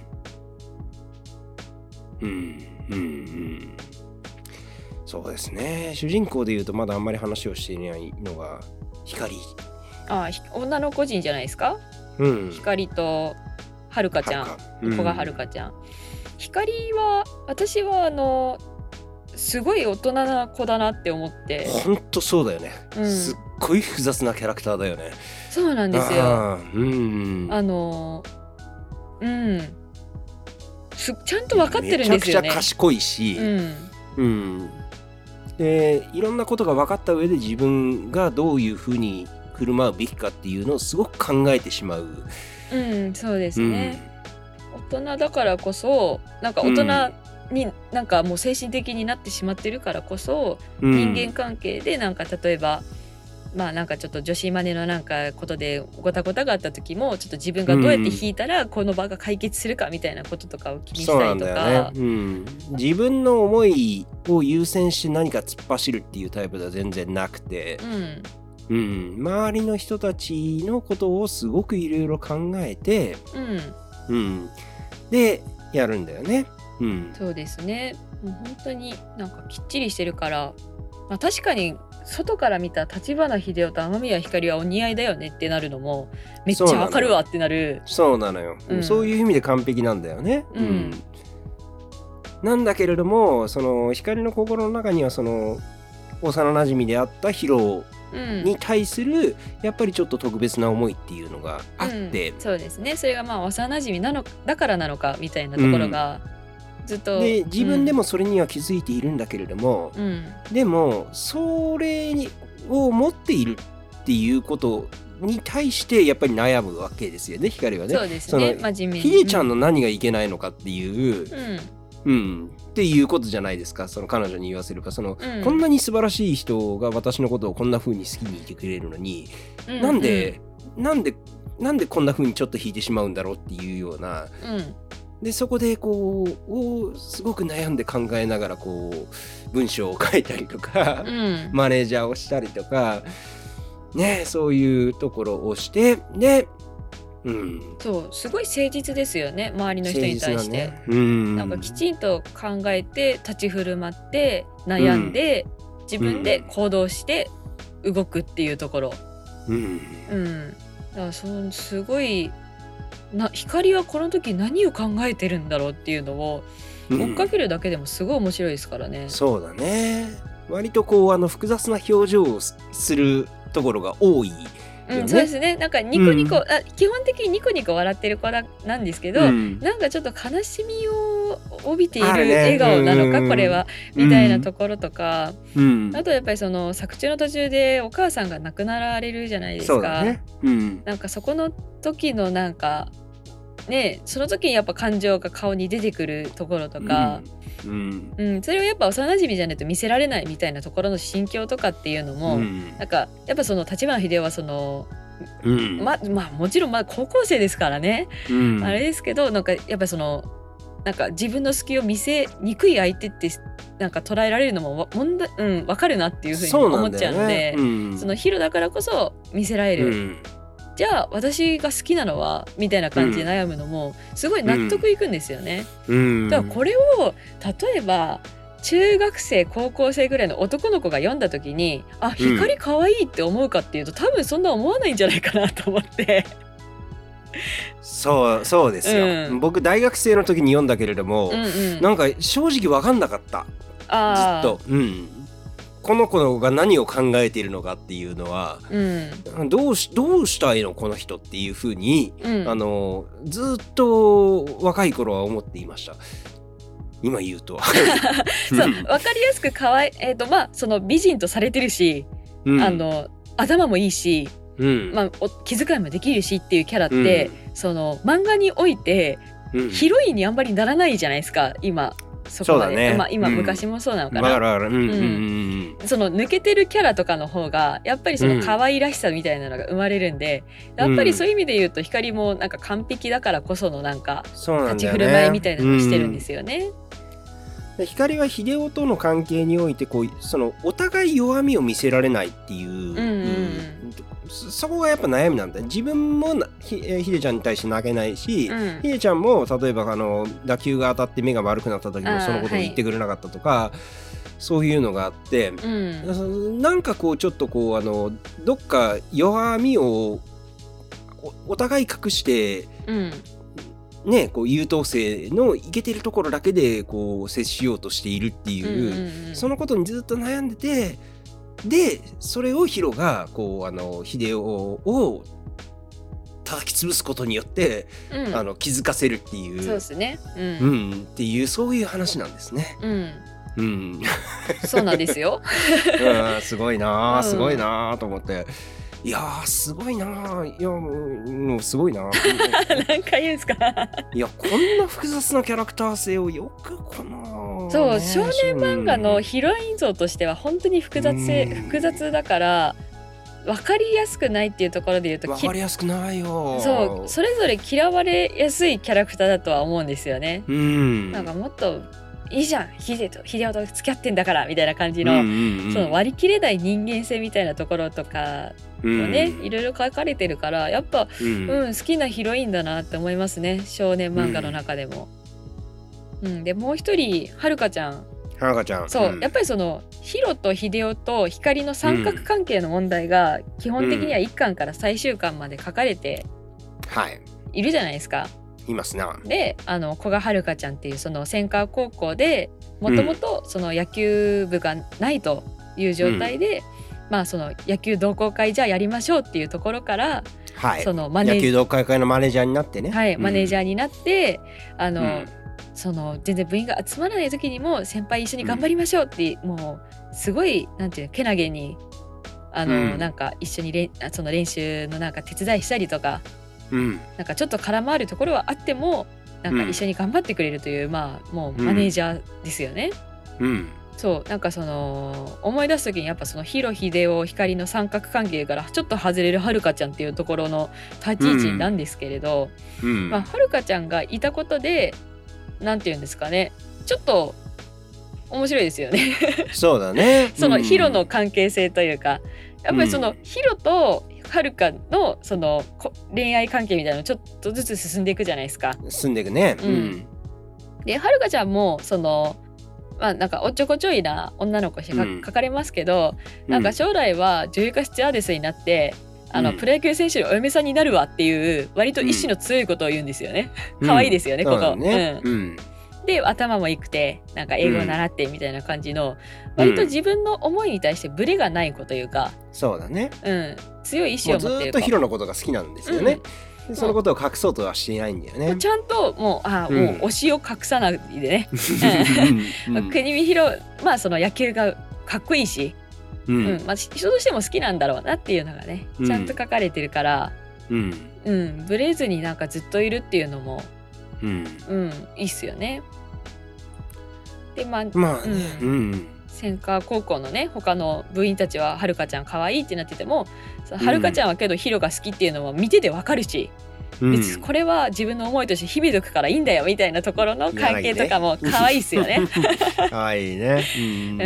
[SPEAKER 1] うんうんうん。そうですね。主人公でいうとまだあんまり話をしていないのが光。
[SPEAKER 2] あひ女の個人じゃないですか？
[SPEAKER 1] うん。
[SPEAKER 2] 光とはるかちゃん。古賀はるかちゃん。光は私はあのすごい大人な子だなって思って、
[SPEAKER 1] ほんとそうだよね、
[SPEAKER 2] うん。
[SPEAKER 1] すっごい複雑なキャラクターだよね。
[SPEAKER 2] そうなんですよ。
[SPEAKER 1] うん。
[SPEAKER 2] あのうん。すちゃんと分かってるんですよね。
[SPEAKER 1] めちゃくちゃ。賢いし、
[SPEAKER 2] うん。
[SPEAKER 1] うん、でいろんなことが分かった上で自分がどういうふうに振る舞うべきかっていうのをすごく考えてしまう。
[SPEAKER 2] うん、そうです
[SPEAKER 1] うん。
[SPEAKER 2] ね。大人だからこそなんか大人になんかもう精神的になってしまってるからこそ、
[SPEAKER 1] うん。
[SPEAKER 2] 人間関係でなんか例えばまあなんかちょっと女子マネのなんかことでごたごたがあった時もちょっと自分がどうやって引いたらこの場が解決するかみたいなこととかを気にしたりとか。
[SPEAKER 1] ね、うん、自分の思いを優先して何か突っ走るっていうタイプでは全然なくて、
[SPEAKER 2] うん。
[SPEAKER 1] うん、周りの人たちのことをすごくいろいろ考えて、
[SPEAKER 2] うん。
[SPEAKER 1] うん、でやるんだよね。うん、
[SPEAKER 2] そうですね。もう本当になんかきっちりしてるから、まあ、確かに外から見た立花秀夫と雨宮ひかりはお似合いだよねってなるのもめっちゃわかるわってなる。
[SPEAKER 1] そうなのよ、
[SPEAKER 2] うん。
[SPEAKER 1] そういう意味で完璧なんだよね。
[SPEAKER 2] うん。
[SPEAKER 1] なんだけれどもその光の心の中にはその幼なじみであったヒロ
[SPEAKER 2] うん。
[SPEAKER 1] に対するやっぱりちょっと特別な思いっていうのがあって、
[SPEAKER 2] うん。そうですね。それがまあ幼馴染なのだからなのかみたいなところがずっと、
[SPEAKER 1] で自分でもそれには気づいているんだけれども、
[SPEAKER 2] うん、うん
[SPEAKER 1] でもそれを持っているっていうことに対してやっぱり悩むわけですよね光はね。
[SPEAKER 2] そうですね。
[SPEAKER 1] その
[SPEAKER 2] 真面目に
[SPEAKER 1] ヒデちゃんの何がいけないのかっていう、
[SPEAKER 2] うん。
[SPEAKER 1] うん、っていうことじゃないですかその彼女に言わせれば。その、
[SPEAKER 2] うん。
[SPEAKER 1] こんなに素晴らしい人が私のことをこんな風に好きにいてくれるのに、
[SPEAKER 2] うん。
[SPEAKER 1] なんで、なんでなんでこんな風にちょっと引いてしまうんだろうっていうような
[SPEAKER 2] うん
[SPEAKER 1] でそこでこうをすごく悩んで考えながらこう文章を書いたりとか、
[SPEAKER 2] うん。
[SPEAKER 1] マネージャーをしたりとかねそういうところをしてで、うん、
[SPEAKER 2] そうすごい誠実ですよね周りの人に対して、
[SPEAKER 1] ね。うん、
[SPEAKER 2] なんかきちんと考えて立ち振る舞って悩んで、自分で行動して動くっていうところ、
[SPEAKER 1] うん、
[SPEAKER 2] うん、だからそのすごいな光はこの時何を考えてるんだろうっていうのを
[SPEAKER 1] うん。
[SPEAKER 2] 追っかけるだけでもすごい面白いですからね。
[SPEAKER 1] そうだね。割とこうあの複雑な表情をすするところが多い
[SPEAKER 2] うん、そうですね。なんかニコニコ、
[SPEAKER 1] うん。
[SPEAKER 2] あ基本的にニコニコ笑ってる子だなんですけど、
[SPEAKER 1] うん。
[SPEAKER 2] なんかちょっと悲しみを帯びている笑顔なのか、
[SPEAKER 1] うん。
[SPEAKER 2] これはみたいなところとか、
[SPEAKER 1] うん。
[SPEAKER 2] あとやっぱりその作中の途中でお母さんが亡くなられるじゃないですか。
[SPEAKER 1] そうだね。うん。
[SPEAKER 2] なんかそこの時のなんかねその時にやっぱ感情が顔に出てくるところとか、
[SPEAKER 1] うん。
[SPEAKER 2] うん。それをやっぱ幼馴染じゃないと見せられないみたいなところの心境とかっていうのも、
[SPEAKER 1] うん。
[SPEAKER 2] なんかやっぱその立花秀夫はその
[SPEAKER 1] うん。
[SPEAKER 2] ままあもちろんまあ高校生ですからね、
[SPEAKER 1] うん。
[SPEAKER 2] あれですけどなんかやっぱそのなんか自分の隙を見せにくい相手ってなんか捉えられるのもわ問題うん分かるなっていうふうに思っちゃうんで
[SPEAKER 1] ね。うん。
[SPEAKER 2] そのヒロだからこそ見せられる、
[SPEAKER 1] うん
[SPEAKER 2] じゃあ私が好きなのはみたいな感じで悩むのもすごい納得いくんですよね。
[SPEAKER 1] うん。
[SPEAKER 2] だからこれを例えば中学生高校生ぐらいの男の子が読んだ時にあ光可愛いって思うかっていうと多分そんな思わないんじゃないかなと思って。
[SPEAKER 1] そうそうですよ、
[SPEAKER 2] うん。
[SPEAKER 1] 僕大学生の時に読んだけれども、
[SPEAKER 2] うんうん、
[SPEAKER 1] なんか正直分かんなかった。ずっと、うん、この子が何を考えているのかっていうのは
[SPEAKER 2] うん。
[SPEAKER 1] どうしどうしたいのこの人っていうふうに、
[SPEAKER 2] うん、
[SPEAKER 1] あのずっと若い頃は思っていました。今言うと *laughs*
[SPEAKER 2] そう分かりやすく可愛いえっ、とまあその美人とされてるし、
[SPEAKER 1] うん。
[SPEAKER 2] あの頭もいいし、
[SPEAKER 1] うん。
[SPEAKER 2] まあ、お気遣いもできるしっていうキャラって、その漫画において
[SPEAKER 1] うん。
[SPEAKER 2] ヒロインにあんまりならないじゃないですか今そこまで。
[SPEAKER 1] ね。
[SPEAKER 2] まあ、今、
[SPEAKER 1] うん。
[SPEAKER 2] 昔もそうなのかな。
[SPEAKER 1] うん
[SPEAKER 2] その抜けてるキャラとかの方がやっぱりその可愛らしさみたいなのが生まれるんで、やっぱりそういう意味で言うと光もなんか完璧だからこそのなんか立ち振る舞いみたいなのをしてるんですよね。
[SPEAKER 1] で光は秀夫との関係においてこうそのお互い弱みを見せられないっていう、
[SPEAKER 2] うんうん
[SPEAKER 1] うん。そそこがやっぱ悩みなんだ。よ自分もなひえー秀ちゃんに対して泣けないし、
[SPEAKER 2] うん。
[SPEAKER 1] 秀ちゃんも例えばあの打球が当たって目が悪くなった時もそのことを言ってくれなかったとか、そういうのがあって、
[SPEAKER 2] うん。
[SPEAKER 1] なんかこうちょっとこうあのどっか弱みをおお互い隠して
[SPEAKER 2] うん
[SPEAKER 1] ね、こう優等生のいけてるところだけでこう接しようとしているっていう、
[SPEAKER 2] うんうんうん
[SPEAKER 1] そのことにずっと悩んでてでそれをヒロがこうあの秀夫を叩き潰すことによって、
[SPEAKER 2] うん
[SPEAKER 1] あの気づかせるっていう
[SPEAKER 2] そうですね。う。
[SPEAKER 1] うんん、っていうそういう話なんですね。
[SPEAKER 2] うん。
[SPEAKER 1] うん、*laughs*
[SPEAKER 2] そうなんですよ。
[SPEAKER 1] うんすごいなすごいなあと思って。いやーすごいなあいやもうすごいなあ
[SPEAKER 2] 何回言うんですか？
[SPEAKER 1] いやこんな複雑なキャラクター性をよくこの
[SPEAKER 2] そう、
[SPEAKER 1] ね
[SPEAKER 2] 少年漫画のヒロイン像としては本当に複雑性、
[SPEAKER 1] うん。
[SPEAKER 2] 複雑だから分かりやすくないっていうところで言うとき
[SPEAKER 1] わかりやすくないよ。
[SPEAKER 2] そうそれぞれ嫌われやすいキャラクターだとは思うんですよね。
[SPEAKER 1] うん。
[SPEAKER 2] なんかもっといいじゃん。ヒデとヒデオと付き合ってんだからみたいな感じの、
[SPEAKER 1] うんうんうん。
[SPEAKER 2] その割り切れない人間性みたいなところとかもね、いろいろ書かれてるからやっぱ、
[SPEAKER 1] うん。
[SPEAKER 2] うん、好きなヒロインだなって思いますね。少年漫画の中でも。うん、でもう一人はるかちゃん。
[SPEAKER 1] はるかちゃん。
[SPEAKER 2] そう、
[SPEAKER 1] ん。
[SPEAKER 2] やっぱりそのヒロとヒデオと光の三角関係の問題が基本的には1巻から最終巻まで書かれて
[SPEAKER 1] はい。
[SPEAKER 2] いるじゃないですか。
[SPEAKER 1] いますな。
[SPEAKER 2] であの古賀はるかちゃんっていうその専科高校でもともとその野球部がないという状態で、まあその野球同好会じゃあやりましょうっていうところから、
[SPEAKER 1] はい。
[SPEAKER 2] そのマネー
[SPEAKER 1] 野球同好会のマネージャーになってね。
[SPEAKER 2] はい、マネージャ
[SPEAKER 1] ー
[SPEAKER 2] ーになってあの、
[SPEAKER 1] うん。
[SPEAKER 2] その全然部員が集まらない時にも先輩一緒に頑張りましょうって、もうすごいなんていうのけなげにあの、
[SPEAKER 1] うん。
[SPEAKER 2] なんか一緒にれその練習のなんか手伝いしたりとか
[SPEAKER 1] うん。
[SPEAKER 2] なんかちょっと空回るところはあってもなんか一緒に頑張ってくれるという、まあもうマネージャーですよね。
[SPEAKER 1] うん。
[SPEAKER 2] そう。なんかその思い出す時にやっぱそのヒロヒデオ光の三角関係からちょっと外れるはるかちゃんっていうところの立ち位置なんですけれど、
[SPEAKER 1] うん。
[SPEAKER 2] まあ、はるかちゃんがいたことでなんて言うんですかね。ちょっと面白いですよね。*laughs*
[SPEAKER 1] そうだね。
[SPEAKER 2] その
[SPEAKER 1] うん。
[SPEAKER 2] ヒロの関係性というかやっぱりその
[SPEAKER 1] うん。
[SPEAKER 2] ヒロとはるかのそのこ恋愛関係みたいなのちょっとずつ進んでいくじゃないですか。
[SPEAKER 1] 住んでいくね。
[SPEAKER 2] う
[SPEAKER 1] うん。ん
[SPEAKER 2] ではるかちゃんもそのまあなんかおっちょこちょいな女の子してか
[SPEAKER 1] うん。
[SPEAKER 2] 書かれますけど、なんか将来は女優化スチュアーデスになってあの、
[SPEAKER 1] うん。
[SPEAKER 2] プロ野球選手のお嫁さんになるわっていう割と意志の強いことを言うんですよね。
[SPEAKER 1] うん。
[SPEAKER 2] 可愛いですよねここ。
[SPEAKER 1] う
[SPEAKER 2] んで頭も良くてなんか英語を習ってみたいな感じの、割と自分の思いに対してブレがない子というか、
[SPEAKER 1] そうだね。
[SPEAKER 2] うん、強い意志を持ってる子。
[SPEAKER 1] ーっとヒロのことが好きなんですよね。でそのことを隠そうとはしていないんだよね。
[SPEAKER 2] ちゃんともうあ、
[SPEAKER 1] うん。
[SPEAKER 2] もう推しを隠さないでね、*laughs*
[SPEAKER 1] うん。うん
[SPEAKER 2] 国見ヒロまあその野球がかっこいいし、
[SPEAKER 1] う
[SPEAKER 2] うん。
[SPEAKER 1] ん
[SPEAKER 2] まあ、人としても好きなんだろうなっていうのがね
[SPEAKER 1] うん
[SPEAKER 2] ちゃんと書かれてるから、
[SPEAKER 1] うん。
[SPEAKER 2] うん。ブレずになんかずっといるっていうのも、
[SPEAKER 1] うん。
[SPEAKER 2] うん、いいっすよね。でまあ、
[SPEAKER 1] まあね。
[SPEAKER 2] う
[SPEAKER 1] うん。
[SPEAKER 2] 専科高校のね他の部員たちははるかちゃん可愛いってなっててもはるかちゃんはけどヒロが好きっていうのは見ててわかるし、
[SPEAKER 1] うん。
[SPEAKER 2] これは自分の思いとして秘めとくからいいんだよみたいなところの関係とかも可愛いっすよね。
[SPEAKER 1] 可愛いね。うん。
[SPEAKER 2] う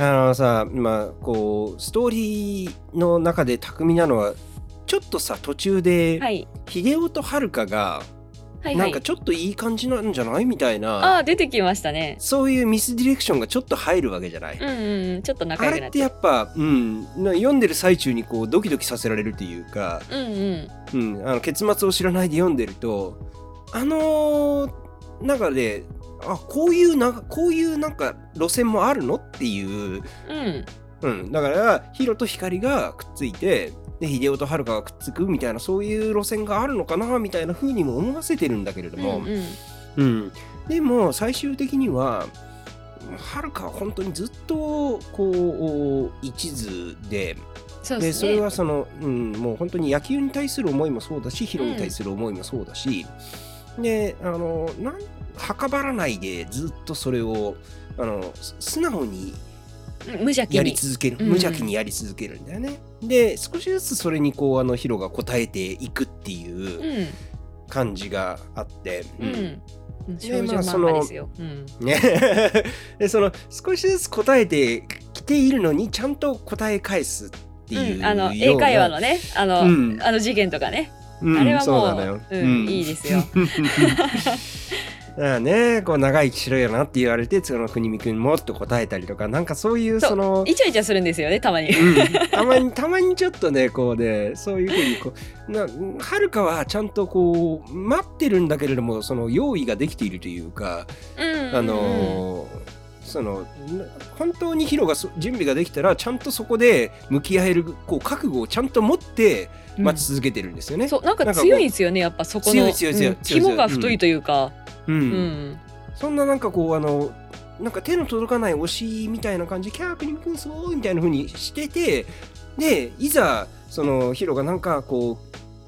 [SPEAKER 2] ん。
[SPEAKER 1] あのさまあこうストーリーの中で巧みなのはちょっとさ途中で
[SPEAKER 2] はい
[SPEAKER 1] 秀夫と遥が
[SPEAKER 2] はいはい
[SPEAKER 1] なんか。ちょっといい感じなんじゃないみたい
[SPEAKER 2] あ
[SPEAKER 1] な
[SPEAKER 2] あ出てきましたね。
[SPEAKER 1] そういうミスディレクションがちょっと入るわけじゃない。
[SPEAKER 2] うんうんうんちょっと仲良くなって。
[SPEAKER 1] やっぱ、うん、な読んでる最中にこうドキドキさせられるっていうか、
[SPEAKER 2] うんうん
[SPEAKER 1] うん、あの結末を知らないで読んでるとあの中であこういうなこういうなんか路線もあるのっていう、
[SPEAKER 2] うん
[SPEAKER 1] うん、だからヒロと光がくっついてで秀夫と遥がくっつくみたいなそういう路線があるのかなみたいな風にも思わせてるんだけれども、
[SPEAKER 2] うんうん
[SPEAKER 1] うん、でも最終的には遥は本当にずっとこう一途で
[SPEAKER 2] そうですね。
[SPEAKER 1] でそれはその、うん、もう本当に野球に対する思いもそうだしヒロに対する思いもそうだし、であのなんはかばらないでずっとそれをあのす素直に
[SPEAKER 2] うん無邪気
[SPEAKER 1] やり
[SPEAKER 2] に。
[SPEAKER 1] 続ける、
[SPEAKER 2] うん
[SPEAKER 1] 無邪気にやり続けるんだよね。で少しずつそれにこうあのヒロが応えていくっていう
[SPEAKER 2] うん
[SPEAKER 1] 感じがあって、うん。
[SPEAKER 2] うん。うん。少女
[SPEAKER 1] まあその。
[SPEAKER 2] うん。
[SPEAKER 1] ね。*laughs* でその少しずつ答えてきているのにちゃんと答え返すっていう
[SPEAKER 2] うん、あの英会話のねあの、
[SPEAKER 1] うん。
[SPEAKER 2] あの事件とかね、
[SPEAKER 1] うん
[SPEAKER 2] あれはもう
[SPEAKER 1] そう
[SPEAKER 2] うん。いいですよ。*laughs*
[SPEAKER 1] だからねこう長生きしろよなって言われてその国見くんもっと答えたりとかなんかそういう
[SPEAKER 2] そう
[SPEAKER 1] その
[SPEAKER 2] イチャイチャするんですよねたまに。
[SPEAKER 1] うん、*laughs* たまにたまにちょっとねこうねそういうふうにこうなはるかはちゃんとこう待ってるんだけれどもその用意ができているというか、
[SPEAKER 2] うん。
[SPEAKER 1] あのーそのな本当にヒロがそ準備ができたらちゃんとそこで向き合えるこう覚悟をちゃんと持って
[SPEAKER 2] うん。
[SPEAKER 1] 待ち続けてるんですよね。
[SPEAKER 2] そうなんか
[SPEAKER 1] なんか
[SPEAKER 2] 強いんですよねやっぱそこの。
[SPEAKER 1] 強い強い強い
[SPEAKER 2] うん。
[SPEAKER 1] 強い
[SPEAKER 2] 肝が太いというか、
[SPEAKER 1] うん。
[SPEAKER 2] うん
[SPEAKER 1] そんななんかこうあのなんか手の届かない推しみたいな感じキャープリム君すごいみたいな風にしててでいざそのヒロがなんかこ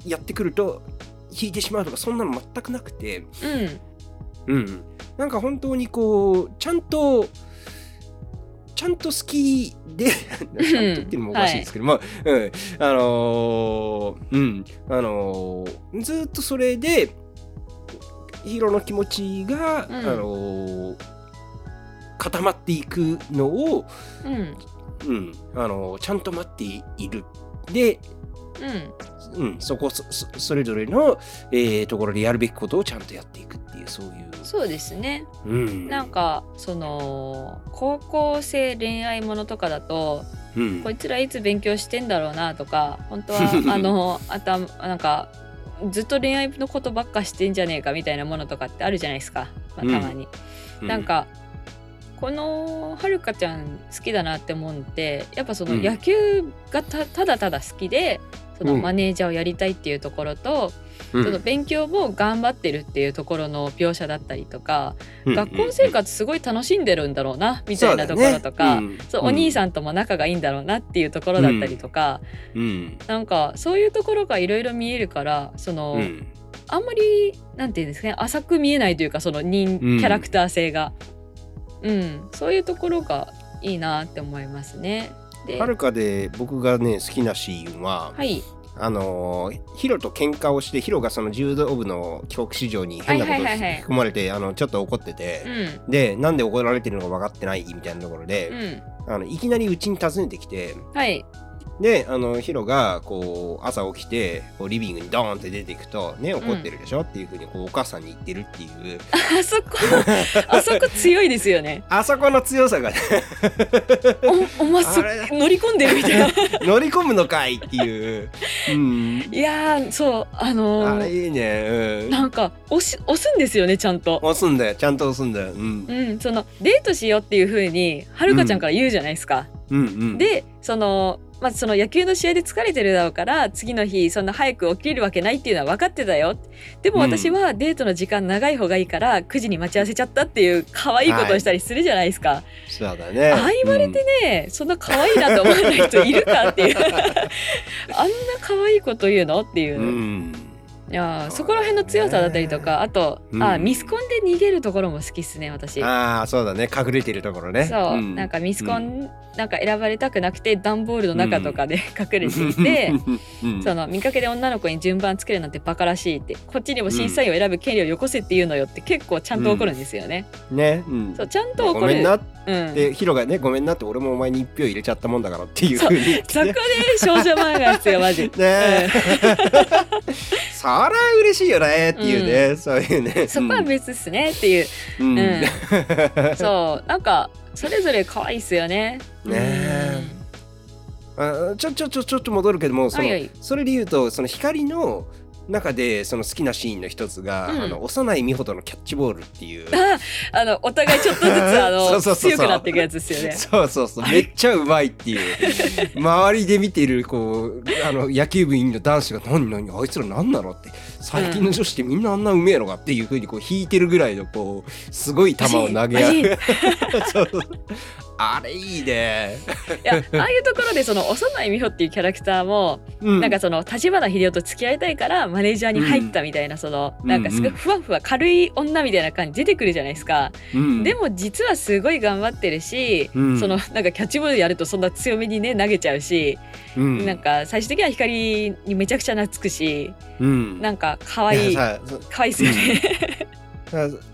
[SPEAKER 1] うやってくると引いてしまうとかそんなの全くなくて。
[SPEAKER 2] うん。
[SPEAKER 1] うん。なんか本当にこうちゃんとちゃんと好きでちゃんとっていうのもおかしいですけど、まあ、うん、あのーうん、あのーずっとそれで、ヒロの気持ちが、
[SPEAKER 2] うん。
[SPEAKER 1] あのー固まっていくのを、
[SPEAKER 2] うん。
[SPEAKER 1] うん、あのーちゃんと待っている。で、
[SPEAKER 2] うん。
[SPEAKER 1] うん、そこそそそれぞれの、えーところでやるべきことをちゃんとやっていくっていうそういう。
[SPEAKER 2] そうですね。
[SPEAKER 1] うん、
[SPEAKER 2] なんかその高校生恋愛ものとかだと
[SPEAKER 1] うん。
[SPEAKER 2] こいつらいつ勉強してんだろうなとか本当は *laughs* あのあたなんかずっと恋愛のことばっかしてんじゃねえかみたいなものとかってあるじゃないですか、まあ、たまに。
[SPEAKER 1] う
[SPEAKER 2] なん、かこのはるかちゃん好きだなって思うのってやっぱその
[SPEAKER 1] うん。
[SPEAKER 2] 野球がたただただ好きでその
[SPEAKER 1] うん。
[SPEAKER 2] マネージャーをやりたいっていうところと、
[SPEAKER 1] うん。
[SPEAKER 2] その勉強も頑張ってるっていうところの描写だったりとか、
[SPEAKER 1] うん
[SPEAKER 2] 学校生活すごい楽しんでるんだろうなみたいなところとか。そうお兄
[SPEAKER 1] さ
[SPEAKER 2] さんとも仲がいいんだろうなっていうところだったりとか、
[SPEAKER 1] ん、うん。
[SPEAKER 2] なんかそういうところがいろいろ見えるからその、
[SPEAKER 1] うん。
[SPEAKER 2] あんまりなんていうんですかね浅く見えないというかその人キ
[SPEAKER 1] うん。
[SPEAKER 2] ャラクター性が、うん。そういうところがいいなって思いますね。で
[SPEAKER 1] はるかで僕がね好きなシーンは、
[SPEAKER 2] はい
[SPEAKER 1] あのーヒロと喧嘩をしてヒロがその柔道部の帰国子女に変なことを
[SPEAKER 2] はいはいはいはい。
[SPEAKER 1] 引き込まれてあのちょっと怒ってて
[SPEAKER 2] う、ん。
[SPEAKER 1] でなんで怒られてるのか分かってないみたいなところ
[SPEAKER 2] う
[SPEAKER 1] で、
[SPEAKER 2] ん。
[SPEAKER 1] あのいきなりうちに訪ねてきて
[SPEAKER 2] はい
[SPEAKER 1] であのヒロがこう朝起きてこうリビングにドーンって出ていくと「ね怒ってるでしょ」っていうふうにこうお母さんに言ってるっていう。*laughs*
[SPEAKER 2] あそこあそこ強いですよね。*laughs*
[SPEAKER 1] あそこの強さがね。
[SPEAKER 2] おお前そ乗り込んでるみたいな。*laughs*
[SPEAKER 1] 乗り込むのかいっていう、うん、
[SPEAKER 2] いやーそうあのー
[SPEAKER 1] あれいいね、うん、
[SPEAKER 2] なんか押し押すんですよねちゃんと。
[SPEAKER 1] 押すんだよ。ちゃんと押すんだよ、うん、
[SPEAKER 2] うん、そのデートしようっていう風にはるかちゃんから言うじゃないですか。
[SPEAKER 1] うん。うん。
[SPEAKER 2] でそのまあ、その野球の試合で疲れてるだろうから次の日そんな早く起きるわけないっていうのは分かってたよ。でも私はデートの時間長い方がいいから9時に待ち合わせちゃったっていう可愛いことをしたりするじゃないですか、
[SPEAKER 1] そうだね。
[SPEAKER 2] ああ言われてね、そんな可愛いなと思わない人いるかっていう。*laughs* あんな可愛いこと言うのっていう。う、
[SPEAKER 1] ん、
[SPEAKER 2] いやーそこら辺の強さだったりとかあと、
[SPEAKER 1] うん。
[SPEAKER 2] あミスコンで逃げるところも好きっすね私。
[SPEAKER 1] ああそうだね。隠れてるところね。
[SPEAKER 2] そう、
[SPEAKER 1] ん。
[SPEAKER 2] なんかミスコン、なんか選ばれたくなくて段ボールの中とかで隠れていて、
[SPEAKER 1] うん。
[SPEAKER 2] その見かけで女の子に順番つけるなんてバカらしいってこっちにも審査員を選ぶ権利をよこせっていうのよって結構ちゃんと怒るんですよね。
[SPEAKER 1] ね、うん。
[SPEAKER 2] そうちゃんと怒る。
[SPEAKER 1] ごめんなっ
[SPEAKER 2] うん、
[SPEAKER 1] てヒロがねごめんなって俺もお前に一票入れちゃったもんだからっていうふうに
[SPEAKER 2] そこで少女漫画ですよマジ。*laughs*
[SPEAKER 1] ねそりゃ嬉しいよねっていうね、そういうね。
[SPEAKER 2] そこは別っすねっていう、
[SPEAKER 1] うん、
[SPEAKER 2] うん。*laughs* そうなんかそれぞれ可愛いっすよね。
[SPEAKER 1] ねえ。あちょちょちょちょっと戻るけどもその、
[SPEAKER 2] はいはい。
[SPEAKER 1] それで言うとその光の中でその好きなシーンの一つが、
[SPEAKER 2] うん。
[SPEAKER 1] あの幼い美穂とのキャッチボールっていう。
[SPEAKER 2] あ *laughs* あのお互いちょっとずつあの *laughs* 強くなっていくやつですよね。
[SPEAKER 1] そうそうそう。めっちゃうまいっていう。周りで見てるこうあの野球部員の男子が「何何あいつら何なの?」って。最近の女子ってみんなあんなうめえのかっていうふうにこう引いてるぐらいのこうすごい球を投げ合う *laughs* あれいいね、*laughs*
[SPEAKER 2] いやああいうところでその幼い美穂っていうキャラクターも
[SPEAKER 1] うん、
[SPEAKER 2] なんかその立花秀夫と付き合いたいからマネージャーに入ったみたいな、その
[SPEAKER 1] うん
[SPEAKER 2] なんかすごいふわふわ軽い女みたいな感じ出てくるじゃないですか、
[SPEAKER 1] うん。
[SPEAKER 2] でも実はすごい頑張ってるし、
[SPEAKER 1] うん。
[SPEAKER 2] そのなんかキャッチボールやるとそんな強めにね投げちゃうし、
[SPEAKER 1] うん。
[SPEAKER 2] なんか最終的には光にめちゃくちゃ懐くし
[SPEAKER 1] うん。
[SPEAKER 2] なんか可愛い可愛いっすよね。*laughs*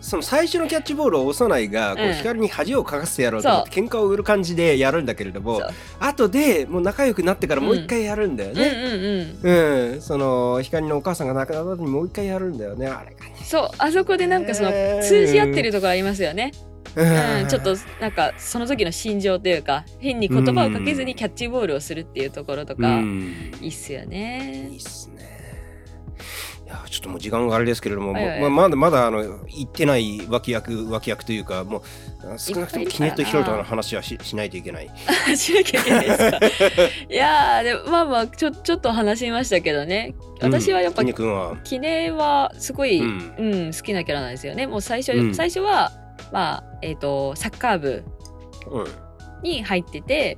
[SPEAKER 1] その最初のキャッチボールを幼いがこう
[SPEAKER 2] うん
[SPEAKER 1] 光に恥をかかせてやろうと思って喧嘩を売る感じでやるんだけれども後でもう仲良くなってからもう一回やるんだよ
[SPEAKER 2] うんうん
[SPEAKER 1] ね。
[SPEAKER 2] うん。
[SPEAKER 1] うん、その光のお母さんが亡くなった後にもう一回やるんだよねあれがね。
[SPEAKER 2] そう。あそこでなんかその
[SPEAKER 1] ね
[SPEAKER 2] 通じ合ってるところありますよね、
[SPEAKER 1] う
[SPEAKER 2] うん、ちょっとなんかその時の心情というか変に言葉をかけずにキャッチボールをするっていうところと
[SPEAKER 1] う
[SPEAKER 2] か、
[SPEAKER 1] ん。
[SPEAKER 2] いいっすよね。
[SPEAKER 1] いいっすね。いやちょっともう時間があれですけれども、
[SPEAKER 2] はいはい。
[SPEAKER 1] ままだまだあの言ってない脇役脇役というかもう少なくともキネットヒロトの話はししないといけない。*laughs*
[SPEAKER 2] しなきゃいけないですか。いやーでもまあまあちょちょっと話しましたけどね。私はやっぱ、
[SPEAKER 1] キネ君は、
[SPEAKER 2] キネはすごい、
[SPEAKER 1] う
[SPEAKER 2] うんん好きなキャラなんですよね。もう最初、
[SPEAKER 1] うん。
[SPEAKER 2] 最初はまあえっ、とサッカー部
[SPEAKER 1] うん。
[SPEAKER 2] に入ってて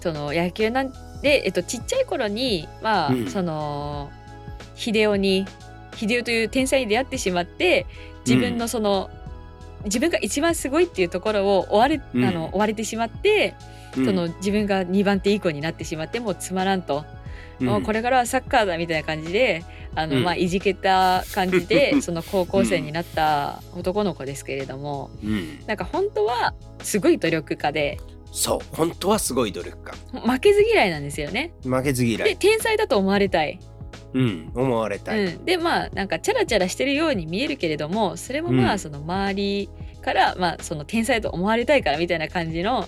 [SPEAKER 2] その野球なんで、えっと、ちっちゃい頃にまあ、
[SPEAKER 1] うん。
[SPEAKER 2] その秀夫に秀夫という天才に出会ってしまって自分のその、自分が一番すごいっていうところを追われ,、
[SPEAKER 1] うん。
[SPEAKER 2] あの追われてしまって、
[SPEAKER 1] うん。
[SPEAKER 2] その自分が2番手以降になってしまってもうつまらんと、
[SPEAKER 1] うん。
[SPEAKER 2] もうこれからはサッカーだみたいな感じであの、
[SPEAKER 1] うん。
[SPEAKER 2] まあいじけた感じで *laughs* その高校生になった男の子ですけれども、
[SPEAKER 1] うん。
[SPEAKER 2] なんか本当はすごい努力家で。
[SPEAKER 1] そう本当はすごい努力家。
[SPEAKER 2] 負けず嫌いなんですよね。
[SPEAKER 1] 負けず嫌
[SPEAKER 2] で
[SPEAKER 1] い、
[SPEAKER 2] 天才だと思われたい、
[SPEAKER 1] うん、思われたい、
[SPEAKER 2] うん、でまあなんかチャラチャラしてるように見えるけれどもそれもま
[SPEAKER 1] うん。
[SPEAKER 2] あその周りから、まあその天才と思われたいからみたいな感じの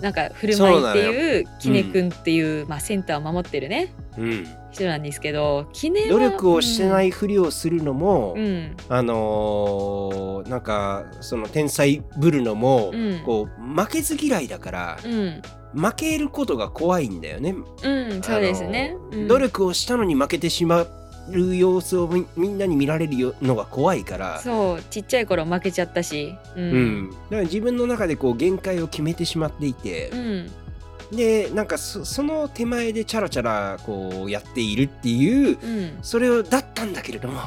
[SPEAKER 2] なんか振る舞いっていうキネ君っていう、まあ、センターを守ってるね
[SPEAKER 1] うん、
[SPEAKER 2] 人なんですけどキネは
[SPEAKER 1] 努力をしてないふりをするのも、
[SPEAKER 2] うん、うん。
[SPEAKER 1] あのーなんかその天才ぶるのも、
[SPEAKER 2] うん。
[SPEAKER 1] こう負けず嫌いだから、
[SPEAKER 2] うん
[SPEAKER 1] 負けることが怖いんだよね、
[SPEAKER 2] うん、そうですね。うん
[SPEAKER 1] あのー努力をしたのに負けてしまう様子をみみんなに見られるよのが怖いから。
[SPEAKER 2] そうちっちゃい頃負けちゃったし、う
[SPEAKER 1] うん。ん、だから自分の中でこう限界を決めてしまっていて、
[SPEAKER 2] うん。
[SPEAKER 1] でなんかそその手前でチャラチャラこうやっているっていう
[SPEAKER 2] うん、
[SPEAKER 1] それをだったんだけれども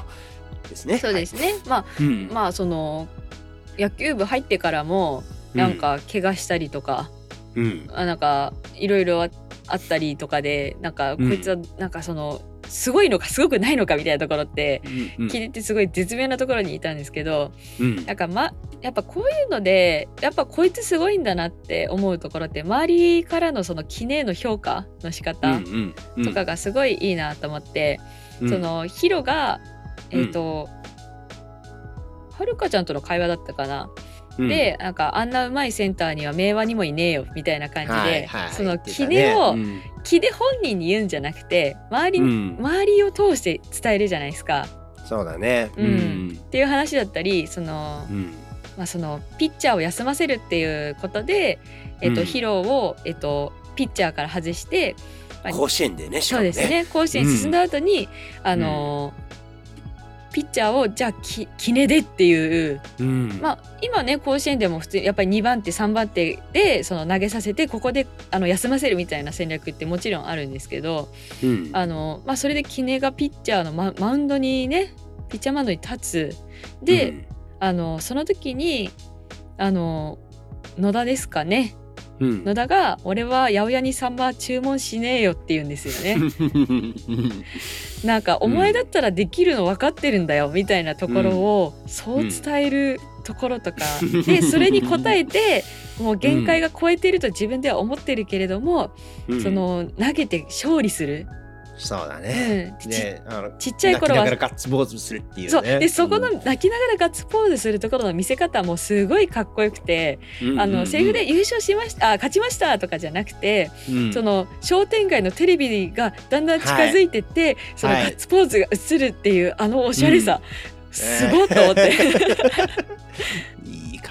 [SPEAKER 1] ですね。
[SPEAKER 2] そうですね。まあ
[SPEAKER 1] はいうん。
[SPEAKER 2] まあその野球部入ってからもなんか怪我したりとか、
[SPEAKER 1] うん。
[SPEAKER 2] あなんかいろいろああったりとかでなんかこ
[SPEAKER 1] うん。
[SPEAKER 2] いつはなんかそのすごいのかすごくないのかみたいなところって
[SPEAKER 1] うん
[SPEAKER 2] 聞いててすごい絶妙なところにいたんですけど
[SPEAKER 1] うん。
[SPEAKER 2] なんかまやっぱこういうのでやっぱこいつすごいんだなって思うところって周りからのその記念の評価の仕方
[SPEAKER 1] うんうん
[SPEAKER 2] とかがすごいいいなと思って、
[SPEAKER 1] うん。
[SPEAKER 2] そのヒロがえっ、と、はるかちゃんとの会話だったかな、
[SPEAKER 1] うん。
[SPEAKER 2] でなんかあんなうまいセンターには明和にもいねえよみたいな感じで、
[SPEAKER 1] はいはい。
[SPEAKER 2] その
[SPEAKER 1] 言ってた
[SPEAKER 2] 記念を、
[SPEAKER 1] ね
[SPEAKER 2] 記念本人に言うんじゃなくて周り,、
[SPEAKER 1] うん。
[SPEAKER 2] 周りを通して伝えるじゃないですか。
[SPEAKER 1] そうだね。
[SPEAKER 2] うん。っていう話だったりその,、
[SPEAKER 1] うん。
[SPEAKER 2] まあ、そのピッチャーを休ませるっていうことで、えっと
[SPEAKER 1] うん。
[SPEAKER 2] ヒロを、えっとピッチャーから外して、まあ
[SPEAKER 1] 甲子園でねし
[SPEAKER 2] そう。ですね。甲子園進んだ後に、あのピッチャーをじゃあき決めでっていう、
[SPEAKER 1] うん。
[SPEAKER 2] まあ、今ね甲子園でも普通やっぱり2番手3番手でその投げさせてここであの休ませるみたいな戦略ってもちろんあるんですけど
[SPEAKER 1] うん。
[SPEAKER 2] あの、まあ、それでキネがピッチャーのママウンドにねピッチャーマウンドに立つ。で、あのその時にあの野田ですかね
[SPEAKER 1] うん。うん
[SPEAKER 2] 野田が「俺は八百屋にサンマ注文しねえよ」って言うんですよね。*laughs* なんか「お前だったらできるの分かってるんだよ」みたいなところをそう伝えるところとか、でそれに応えてもう限界が超えてると自分では思ってるけれども、
[SPEAKER 1] うん。
[SPEAKER 2] その投げて勝利する、
[SPEAKER 1] そうだ
[SPEAKER 2] う
[SPEAKER 1] ね。
[SPEAKER 2] ん。ち
[SPEAKER 1] であの
[SPEAKER 2] ちっちゃい頃は
[SPEAKER 1] 泣きながらガッツポーズするっていうね。
[SPEAKER 2] そう。でそこの
[SPEAKER 1] うん
[SPEAKER 2] 泣きながらガッツポーズするところの見せ方もすごいかっこよくて、あのセリフで優勝しましたあ勝ちましたとかじゃなくて、
[SPEAKER 1] うん。
[SPEAKER 2] その商店街のテレビがだんだん近づいてって、その
[SPEAKER 1] はい
[SPEAKER 2] ガッツポーズが映るっていうあのおしゃれさ、すごいと思って、*laughs*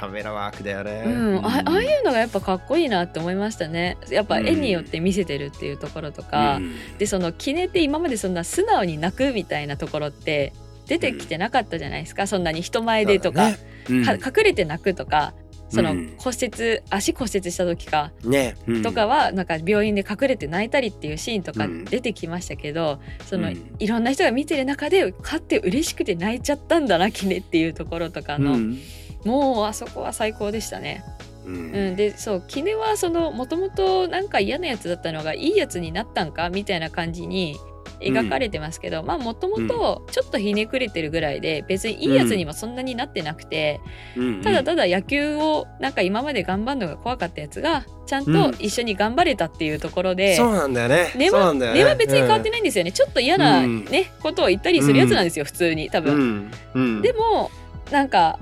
[SPEAKER 1] カメラワークだよね。
[SPEAKER 2] うん、あああいうのがやっぱかっこいいなって思いましたね。やっぱ絵によって見せてるっていうところとか、
[SPEAKER 1] うん。
[SPEAKER 2] でその記念って今までそんな素直に泣くみたいなところって出てきてなかったじゃないですか、そんなに人前でとか、
[SPEAKER 1] ね。
[SPEAKER 2] 隠れて泣くとか。その
[SPEAKER 1] うん。
[SPEAKER 2] 骨折足骨折した時か。
[SPEAKER 1] ね、うん。
[SPEAKER 2] とかはなんか病院で隠れて泣いたりっていうシーンとか
[SPEAKER 1] うん。
[SPEAKER 2] 出てきましたけど、その
[SPEAKER 1] うん。
[SPEAKER 2] いろんな人が見てる中で勝って嬉しくて泣いちゃったんだなキネっていうところとかの、
[SPEAKER 1] うん
[SPEAKER 2] もうあそこは最高でしたね。
[SPEAKER 1] うん
[SPEAKER 2] うん、でそうキネはそのもともとなんか嫌なやつだったのがいいやつになったんかみたいな感じに描かれてますけど、まあもともとちょっとひねくれてるぐらいで別にいいやつにもそんなになってなくて、
[SPEAKER 1] うん
[SPEAKER 2] ただただ野球をなんか今まで頑張るのが怖かったやつがちゃんと一緒に頑張れたっていうところで、
[SPEAKER 1] そうなんだよね。
[SPEAKER 2] 根は
[SPEAKER 1] ね。
[SPEAKER 2] 根は別に変わってないんですよね、ちょっと嫌な、
[SPEAKER 1] うん
[SPEAKER 2] ねことを言ったりするやつなんですよ、普通に多
[SPEAKER 1] う
[SPEAKER 2] 分。
[SPEAKER 1] ん。うん。
[SPEAKER 2] でもなんか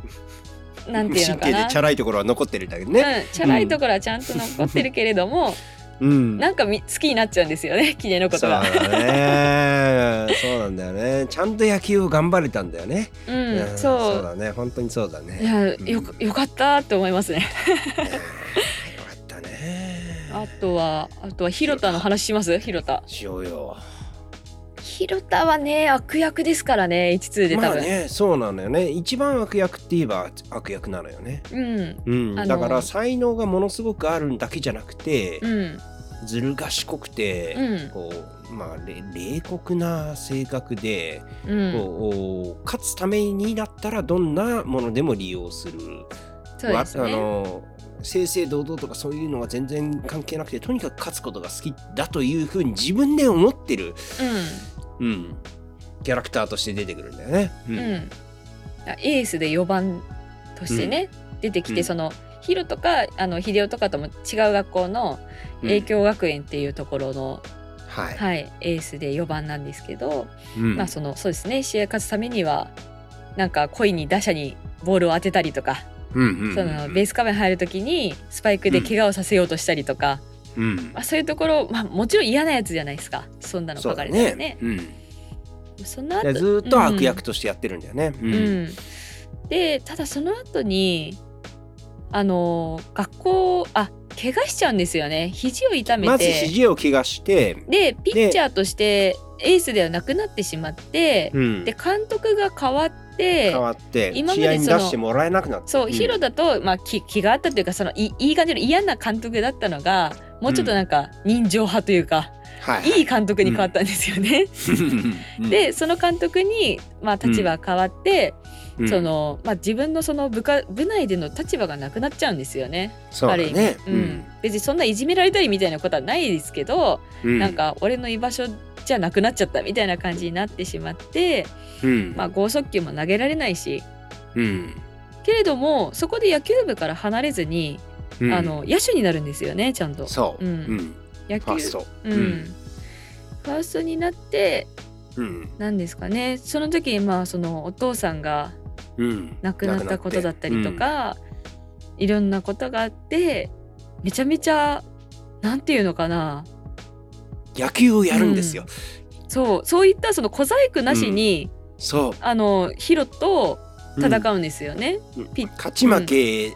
[SPEAKER 2] なんていうのかな
[SPEAKER 1] チャラいところは残ってるんだけどね。
[SPEAKER 2] うん、チャラいところはちゃんと残ってるけれども、
[SPEAKER 1] うん。
[SPEAKER 2] なんかみ好きになっちゃうんですよね *laughs* キネのこと
[SPEAKER 1] そうだ
[SPEAKER 2] が。
[SPEAKER 1] ね。そうなんだよね。ちゃんと野球を頑張れたんだよね。
[SPEAKER 2] うん、
[SPEAKER 1] ん
[SPEAKER 2] そう
[SPEAKER 1] そうだね。本当にそうだね。
[SPEAKER 2] いや
[SPEAKER 1] うん
[SPEAKER 2] よくよかったって思いますね。
[SPEAKER 1] ねよかったね。
[SPEAKER 2] あとはあとは広田の話します？広田。
[SPEAKER 1] しようよ。
[SPEAKER 2] 広田はね悪役ですからね12で多分。
[SPEAKER 1] まあね、そうなのよね。一番悪役って言えば悪役なのよね。
[SPEAKER 2] うん
[SPEAKER 1] うん。だから才能がものすごくあるだけじゃなくて、
[SPEAKER 2] うん
[SPEAKER 1] ずる賢くて、
[SPEAKER 2] うん
[SPEAKER 1] こうまあれ冷酷な性格で、
[SPEAKER 2] うん
[SPEAKER 1] こう勝つためにだったらどんなものでも利用する。
[SPEAKER 2] そうですね。
[SPEAKER 1] の正々堂々とかそういうのは全然関係なくてとにかく勝つことが好きだというふうに自分で思ってる、うん、キャラクターとして出てくるんだよね。う
[SPEAKER 2] うん。うん。あエースで4番としてね、出てきて、
[SPEAKER 1] うん。
[SPEAKER 2] そのヒロとかあの秀夫とかとも違う学校の
[SPEAKER 1] うん
[SPEAKER 2] 影響学園っていうところの、
[SPEAKER 1] はい、
[SPEAKER 2] はい、エースで4番なんですけど、
[SPEAKER 1] うん。
[SPEAKER 2] まあそのそうですね試合勝つためにはなんか故意に打者にボールを当てたりとか、
[SPEAKER 1] うんうんうん
[SPEAKER 2] そのベースカメン入る時にスパイクで怪我をさせようとしたりとか、
[SPEAKER 1] うん。
[SPEAKER 2] まあ、そういうところ、まあ、もちろん嫌なやつじゃないですか。そんなの書かれたらね。
[SPEAKER 1] ね。うん。
[SPEAKER 2] その後
[SPEAKER 1] でずーっと悪役としてやってるんだよね。う
[SPEAKER 2] うん。うん。でただその後にあのー学校あ怪我しちゃうんですよね。肘を痛めて。
[SPEAKER 1] まず肘を怪我して、
[SPEAKER 2] でピッチャーとしてエースではなくなってしまって、
[SPEAKER 1] うん。
[SPEAKER 2] で監督が変わって
[SPEAKER 1] 変わって
[SPEAKER 2] 今までその
[SPEAKER 1] 出してもらえなくなった。
[SPEAKER 2] そう、
[SPEAKER 1] ん
[SPEAKER 2] ヒロだと、まあ、気気があったというかそのいいい感じの嫌な監督だったのがもうちょっとなんか人情派というか、
[SPEAKER 1] はい
[SPEAKER 2] い。い監督に変わったんですよね。
[SPEAKER 1] うん。
[SPEAKER 2] でその監督に、まあ、立場変わって、
[SPEAKER 1] うん
[SPEAKER 2] そのまあ、自分のその部下部内での立場がなくなっちゃうんですよね。
[SPEAKER 1] そうだ
[SPEAKER 2] ある意味。
[SPEAKER 1] ね。
[SPEAKER 2] うん。別にそんないじめられたりみたいなことはないですけど、
[SPEAKER 1] うん。
[SPEAKER 2] なんか俺の居場所じゃなくなっちゃったみたいな感じになってしまって、
[SPEAKER 1] うん。
[SPEAKER 2] まあ、剛速球も投げられないし。
[SPEAKER 1] うん。
[SPEAKER 2] けれどもそこで野球部から離れずに、
[SPEAKER 1] うん。
[SPEAKER 2] あの野手になるんですよねちゃんと。
[SPEAKER 1] そう、ん。ん。
[SPEAKER 2] 野球
[SPEAKER 1] ファースト、
[SPEAKER 2] うん。ファーストになって
[SPEAKER 1] うん。
[SPEAKER 2] 何ですかね。その時にまあそのお父さんが
[SPEAKER 1] うん。
[SPEAKER 2] 亡くなったことだったりとか、いろんなことがあってめちゃめちゃなんていうのかな。
[SPEAKER 1] 野球をやるんですよ、
[SPEAKER 2] そう。そういったその小細工なしに、
[SPEAKER 1] そ
[SPEAKER 2] あのヒロと
[SPEAKER 1] う
[SPEAKER 2] 戦うんですよね。
[SPEAKER 1] 勝ち負け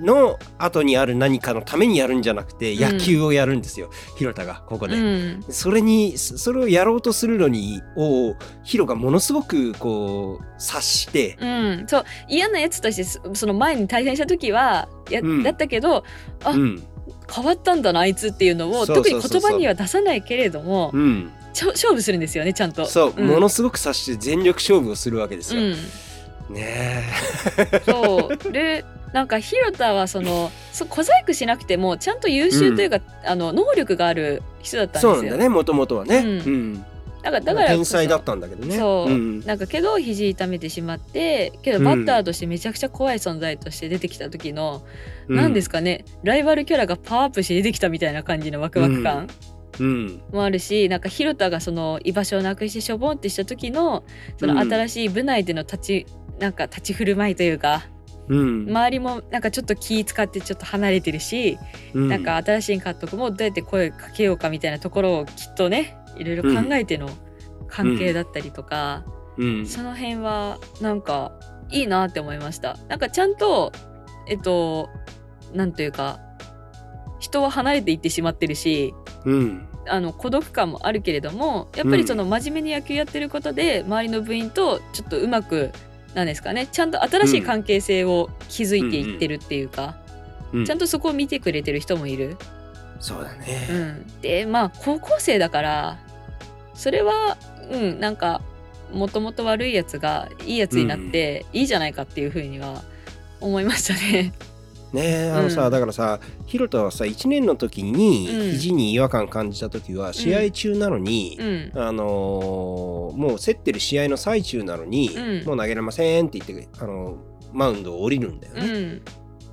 [SPEAKER 1] の後にある何かのためにやるんじゃなくて
[SPEAKER 2] ん。
[SPEAKER 1] 野球をやるんですよ、広田がここで、
[SPEAKER 2] うん。
[SPEAKER 1] それにそそれをやろうとするのにをヒロがものすごくこう察して、
[SPEAKER 2] うん、そう嫌なやつとしてそその前に対戦した時はや、
[SPEAKER 1] うん。
[SPEAKER 2] だったけどあ
[SPEAKER 1] うん。
[SPEAKER 2] 変わったんだなあいつっていうのを特に言葉には出さないけれども、
[SPEAKER 1] うん、
[SPEAKER 2] 勝負するんですよねちゃんと。
[SPEAKER 1] そう、
[SPEAKER 2] ん。
[SPEAKER 1] ものすごく察して全力勝負をするわけですよ。
[SPEAKER 2] うん、
[SPEAKER 1] ね
[SPEAKER 2] そう。でなんか広田はそのそ小細工しなくてもちゃんと優秀というか、あの能力がある人だった
[SPEAKER 1] え、
[SPEAKER 2] んですよ。
[SPEAKER 1] そうなんだねもともとはね。
[SPEAKER 2] うん。
[SPEAKER 1] うん。
[SPEAKER 2] だからだから
[SPEAKER 1] 天才だったんだけどね。
[SPEAKER 2] そう、
[SPEAKER 1] ん。
[SPEAKER 2] なんかけど肘痛めてしまってけどバッターとしてめちゃくちゃ怖い存在として出てきた時の、何ですかねライバルキャラがパワーアップして出てきたみたいな感じのワクワク感
[SPEAKER 1] うん。
[SPEAKER 2] もあるし、なんか広田がその居場所をなくしてしょぼんってした時のその
[SPEAKER 1] うん。
[SPEAKER 2] 新しい部内での立ち、なんか立ち振る舞いというか
[SPEAKER 1] うん。
[SPEAKER 2] 周りもなんかちょっと気使ってちょっと離れてるし、
[SPEAKER 1] うん。
[SPEAKER 2] なんか新しい監督もどうやって声かけようかみたいなところをきっとねいろいろ考えての関係だったりとか、
[SPEAKER 1] うん。
[SPEAKER 2] その辺はなんかいいなって思いました。なんかちゃんとえっとなんというか人は離れていってしまってるし
[SPEAKER 1] うん。
[SPEAKER 2] あの孤独感もあるけれどもやっぱりその真面目に野球やってることで、周りの部員とちょっとうまくなんですかねちゃんと新しい関係性を築いていってるっていうか、
[SPEAKER 1] うん
[SPEAKER 2] ちゃんとそこを見てくれてる人もいる。
[SPEAKER 1] そうだ
[SPEAKER 2] う
[SPEAKER 1] ね。
[SPEAKER 2] ん、でまあ高校生だからそれはうんなんかもともと悪いやつがいいやつになっていいじゃないかっていうふうには思いましたね。
[SPEAKER 1] ね。えあのさ、
[SPEAKER 2] うん。
[SPEAKER 1] だからさヒロトはさ1年の時に
[SPEAKER 2] うん。
[SPEAKER 1] 肘に違和感感じた時は試合中なのに、
[SPEAKER 2] うん。
[SPEAKER 1] あのーもう競ってる試合の最中なのに、
[SPEAKER 2] うん。
[SPEAKER 1] もう投げれませんって言って、あのマウンドを降りるんだよね。
[SPEAKER 2] うん。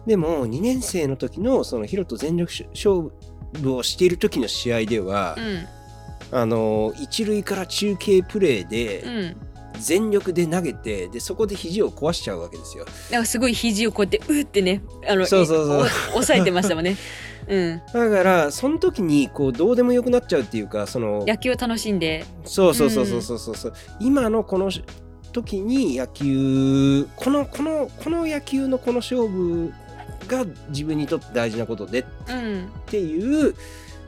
[SPEAKER 1] でも2年生の時のそのヒロト全力勝負をしている時の試合では、
[SPEAKER 2] うん。
[SPEAKER 1] あのー一塁から中継プレー
[SPEAKER 2] う
[SPEAKER 1] で
[SPEAKER 2] ん
[SPEAKER 1] 全力で投げてでそこで肘を壊しちゃうわけですよ。
[SPEAKER 2] なんかすごい肘をこうやってうーってねあの
[SPEAKER 1] そうそうそう。
[SPEAKER 2] お押さえてましたもんね。*laughs* うん、
[SPEAKER 1] だからその時にこうどうでもよくなっちゃうっていうかその
[SPEAKER 2] 野球を楽しんで、
[SPEAKER 1] そうそうそうそうそうそう。そう、今のこの時に野球このこのこの野球のこの勝負が自分にとって大事なことでっ
[SPEAKER 2] うん、
[SPEAKER 1] ていう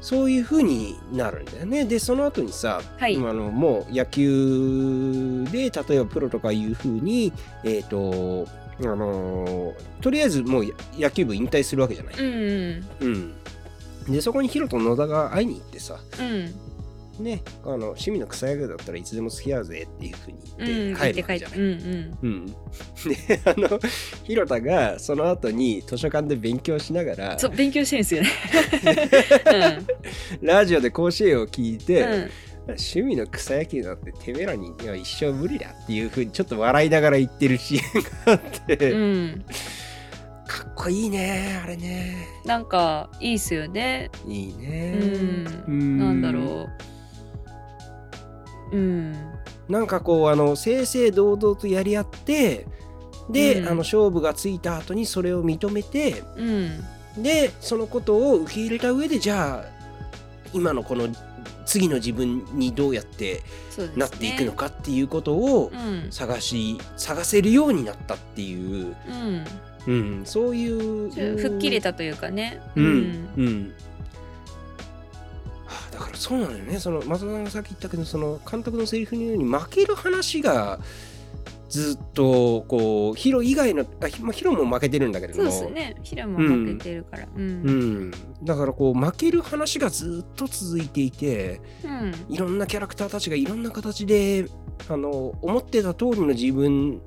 [SPEAKER 1] そういう風になるんだよね。でその後にさ、
[SPEAKER 2] はい
[SPEAKER 1] あのもう野球で例えばプロとかいう風にえっ、とあのとりあえずもう野球部引退するわけじゃない。
[SPEAKER 2] うん、
[SPEAKER 1] うん、でそこにヒロと野田が会いに行ってさ
[SPEAKER 2] うん、
[SPEAKER 1] ね、あの趣味の草野球だったらいつでも付き合うぜっていうふうに
[SPEAKER 2] うん、
[SPEAKER 1] 言って帰るわけじゃない。
[SPEAKER 2] うん、うん、
[SPEAKER 1] うん、であの広田がその後に図書館で勉強しながら
[SPEAKER 2] そう勉強してるんですよね。*laughs*
[SPEAKER 1] ラジオで甲子園を聞いて、
[SPEAKER 2] うん、
[SPEAKER 1] 趣味の草野球なんててめえらには一生無理だっていうふうにちょっと笑いながら言ってるシーンがあって、
[SPEAKER 2] うん、うん、
[SPEAKER 1] かっこいいねあれね。
[SPEAKER 2] なんかいいっすよね。
[SPEAKER 1] いいね。
[SPEAKER 2] うん。なんだろう。うん、
[SPEAKER 1] なんかこうあの正々堂々とやり合ってで、
[SPEAKER 2] うん。
[SPEAKER 1] あの勝負がついた後にそれを認めて
[SPEAKER 2] うん、
[SPEAKER 1] でそのことを受け入れた上でじゃあ今のこの次の自分にどうやって。なっていくのかっていうことを
[SPEAKER 2] うん、
[SPEAKER 1] 探し探せるようになったっていう、
[SPEAKER 2] うん、
[SPEAKER 1] うん、そういう
[SPEAKER 2] 吹っ切れたというかね。
[SPEAKER 1] うん。うん。はあだからそうなのよね。その松田さんがさっき言ったけどその監督のセリフのように負ける話がずっとこうヒロ以外のあひまあヒロも負けてるんだけれ
[SPEAKER 2] そうですね。平も負けてるから。うん、
[SPEAKER 1] う
[SPEAKER 2] うん、
[SPEAKER 1] ん、だからこう負ける話がずっと続いていて
[SPEAKER 2] うん、
[SPEAKER 1] いろんなキャラクターたちがいろんな形であの思ってた通りの自分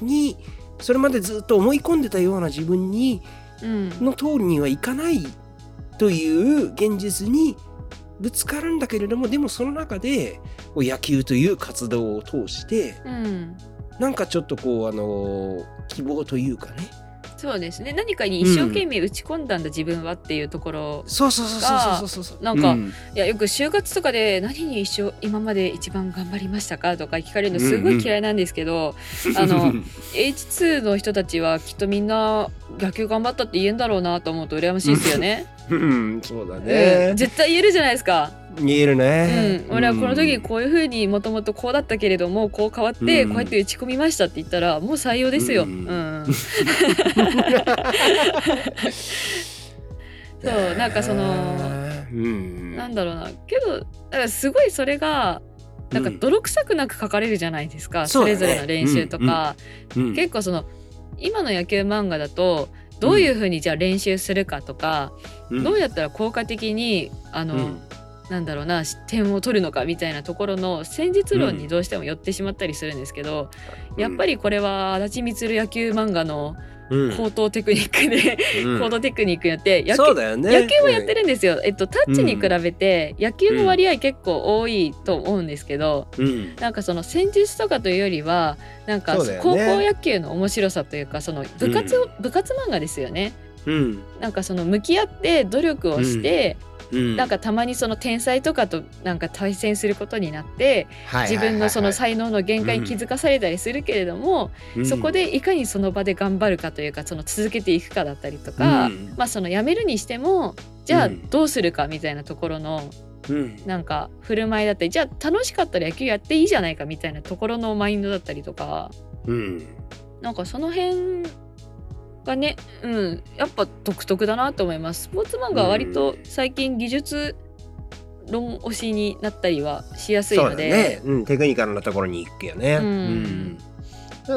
[SPEAKER 1] にそれまでずっと思い込んでたような自分に
[SPEAKER 2] うん、
[SPEAKER 1] の通りにはいかないという現実にぶつかるんだけれどもでもその中でこう野球という活動を通して
[SPEAKER 2] うん。
[SPEAKER 1] なんかちょっとこうあの希望というかね。
[SPEAKER 2] そうですね。何かに一生懸命打ち込んだんだ、自分はっていうところ
[SPEAKER 1] そうそうそうそうそうそうそう
[SPEAKER 2] なんか
[SPEAKER 1] うん。
[SPEAKER 2] いやよく就活とかで何に一生今まで一番頑張りましたか？とか聞かれるのすごい嫌いなんですけど、*laughs* あの H2 の人たちはきっとみんな野球頑張ったって言えんだろうなと思うと羨ましいですよね。
[SPEAKER 1] うん。そうだ
[SPEAKER 2] う
[SPEAKER 1] ね
[SPEAKER 2] ん、絶対言えるじゃないですか。
[SPEAKER 1] 見える
[SPEAKER 2] う
[SPEAKER 1] ね
[SPEAKER 2] ん、俺はこの時こういうふうにもともとこうだったけれどもこう変わって
[SPEAKER 1] うん。
[SPEAKER 2] こうやって打ち込みましたって言ったらもう採用ですよ。
[SPEAKER 1] う
[SPEAKER 2] うん。ん *laughs* そうなんかその
[SPEAKER 1] うん。
[SPEAKER 2] なんだろうな。けどだからすごいそれがなんか泥臭くなく書かれるじゃないですか、
[SPEAKER 1] そだね。
[SPEAKER 2] そうれぞれの練習とか、
[SPEAKER 1] うん。
[SPEAKER 2] 結構その今の野球漫画だとどういうふうにじゃあ練習するかとか、
[SPEAKER 1] うん。
[SPEAKER 2] どうやったら効果的にあの、
[SPEAKER 1] うん。
[SPEAKER 2] なんだろうな点を取るのかみたいなところの戦術論にどうしても寄ってしまったりするんですけど、やっぱりこれは足立満野球漫画の
[SPEAKER 1] うん
[SPEAKER 2] 高等テクニックで、
[SPEAKER 1] うん。
[SPEAKER 2] 高等テクニックによって野球
[SPEAKER 1] ね。
[SPEAKER 2] 野球もやってるんですよ、えっと、タッチに比べて野球の割合結構多いと思うんですけど、
[SPEAKER 1] うん。
[SPEAKER 2] なんかその戦術とかというよりはなんか高校野球の面白さというかその部活,、部活漫画ですよね。
[SPEAKER 1] うん。
[SPEAKER 2] なんかその向き合って努力をして、
[SPEAKER 1] うん
[SPEAKER 2] なんかたまにその天才とかとなんか対戦することになって
[SPEAKER 1] はいはいはいはい。
[SPEAKER 2] 自分のその才能の限界に気づかされたりするけれども、
[SPEAKER 1] うん。
[SPEAKER 2] そこでいかにその場で頑張るかというかその続けていくかだったりとか、
[SPEAKER 1] うん。
[SPEAKER 2] まあそのやめるにしてもじゃあ
[SPEAKER 1] うん。
[SPEAKER 2] どうするかみたいなところの
[SPEAKER 1] うん。
[SPEAKER 2] なんか振る舞いだったりじゃあ楽しかったら野球やっていいじゃないかみたいなところのマインドだったりとか
[SPEAKER 1] うん。
[SPEAKER 2] なんかその辺がねうんやっぱ独特だなと思います。スポーツ漫画は割と最近技術論推しになったりはしやすい
[SPEAKER 1] そうだ
[SPEAKER 2] ので、
[SPEAKER 1] ね、うん、テクニカルなところに行くよね。
[SPEAKER 2] うん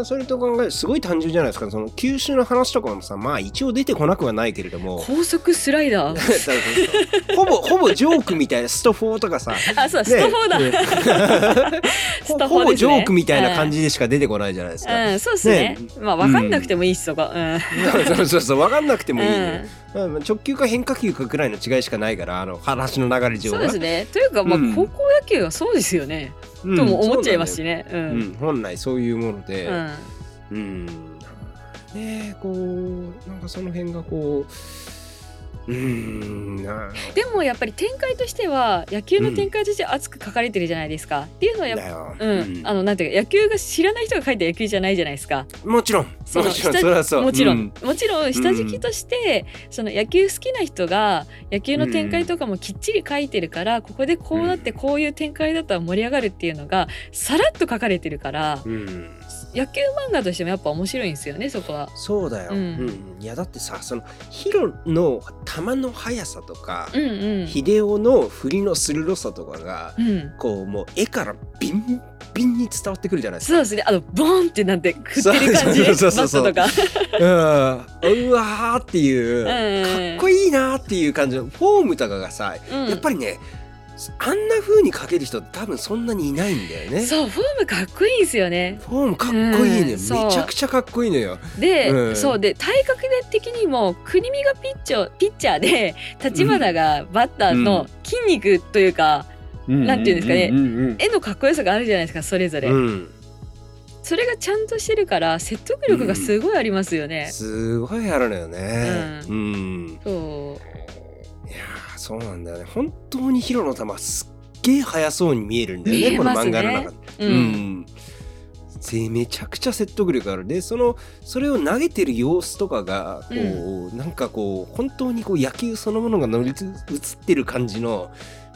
[SPEAKER 1] それと考えるすごい単純じゃないですか。その球種の話とかもさまあ一応出てこなくはないけれども。
[SPEAKER 2] 高速スライダー。*laughs*
[SPEAKER 1] ほぼほぼジョークみたいなスト4とかさ。*laughs*
[SPEAKER 2] あそうスト4だ、
[SPEAKER 1] ね。
[SPEAKER 2] スト4 *laughs* ですね。
[SPEAKER 1] ほぼジョークみたいな感じでしか出てこないじゃないですか。
[SPEAKER 2] うん、そうですね。
[SPEAKER 1] ね。
[SPEAKER 2] まあ分かんなくてもいいしそこ。うん、
[SPEAKER 1] そうそうそう分かんなくてもいい。直球か変化球かくらいの違いしかないからあの話の流れ上は。
[SPEAKER 2] そうですね。というかまあ
[SPEAKER 1] うん。
[SPEAKER 2] 高校野球はそうですよね、
[SPEAKER 1] うん
[SPEAKER 2] とも思っちゃいますしね。う
[SPEAKER 1] なん。本来そういうもので、
[SPEAKER 2] うん。
[SPEAKER 1] うん。ねえこうなんかその辺がこううん。な
[SPEAKER 2] でもやっぱり展開としては野球の展開として熱く書かれてるじゃないですか、っていうのはやっぱ
[SPEAKER 1] だよ、
[SPEAKER 2] うん、あのなんていうか野球が知らない人が書いた野球じゃないじゃないですか。
[SPEAKER 1] もちろん。
[SPEAKER 2] その
[SPEAKER 1] もちろん
[SPEAKER 2] 下
[SPEAKER 1] それはそう。
[SPEAKER 2] もちろん、
[SPEAKER 1] うん。
[SPEAKER 2] もちろん下敷きとして、その野球好きな人が野球の展開とかもきっちり書いてるから、ここでこうなってこういう展開だったら盛り上がるっていうのがさらっと書かれてるから
[SPEAKER 1] うん
[SPEAKER 2] 野球漫画としてもやっぱ面白いんですよねそこは。
[SPEAKER 1] そうだよ、
[SPEAKER 2] う
[SPEAKER 1] うんんいやだってさそのヒロの球の速さとか、
[SPEAKER 2] うんうん。
[SPEAKER 1] 秀夫の振りの鋭さとかが
[SPEAKER 2] うん、
[SPEAKER 1] こうもう絵からビンビンに伝わってくるじゃないですか。
[SPEAKER 2] そうですねあのボーンってなんて振ってる感じ
[SPEAKER 1] そうそうそうそう
[SPEAKER 2] バットとか。
[SPEAKER 1] うん、うわーっていう、
[SPEAKER 2] うん
[SPEAKER 1] かっこいいなーっていう感じのフォームとかがさ、
[SPEAKER 2] うん
[SPEAKER 1] やっぱりねあんな風に描ける人多分そんなにいないんだよね。
[SPEAKER 2] そうフォームかっこいいんですよね。
[SPEAKER 1] フォームかっこいいのよ、
[SPEAKER 2] うん
[SPEAKER 1] めちゃくちゃかっこいいのよ。
[SPEAKER 2] で、
[SPEAKER 1] うん。
[SPEAKER 2] そう。で体格的にも国見がピッチャーピッチャーで立花がバッターの筋肉というか、なんていうんですかね。
[SPEAKER 1] うんうん
[SPEAKER 2] 絵のかっこよさがあるじゃないですかそれぞれ、
[SPEAKER 1] うん。うん
[SPEAKER 2] それがちゃんとしてるから説得力がすごいありますよね。
[SPEAKER 1] すごいあるのよね。
[SPEAKER 2] う
[SPEAKER 1] うん。
[SPEAKER 2] そ
[SPEAKER 1] いやーそうなんだよね。本当にヒロの球すっげえ速そうに見えるんだよね。この漫画の中。で。
[SPEAKER 2] う、う
[SPEAKER 1] うん。めちゃくちゃ説得力ある。でそのそれを投げてる様子とかがこう、なんかこう本当にこう野球そのものが乗りつ映ってる感じの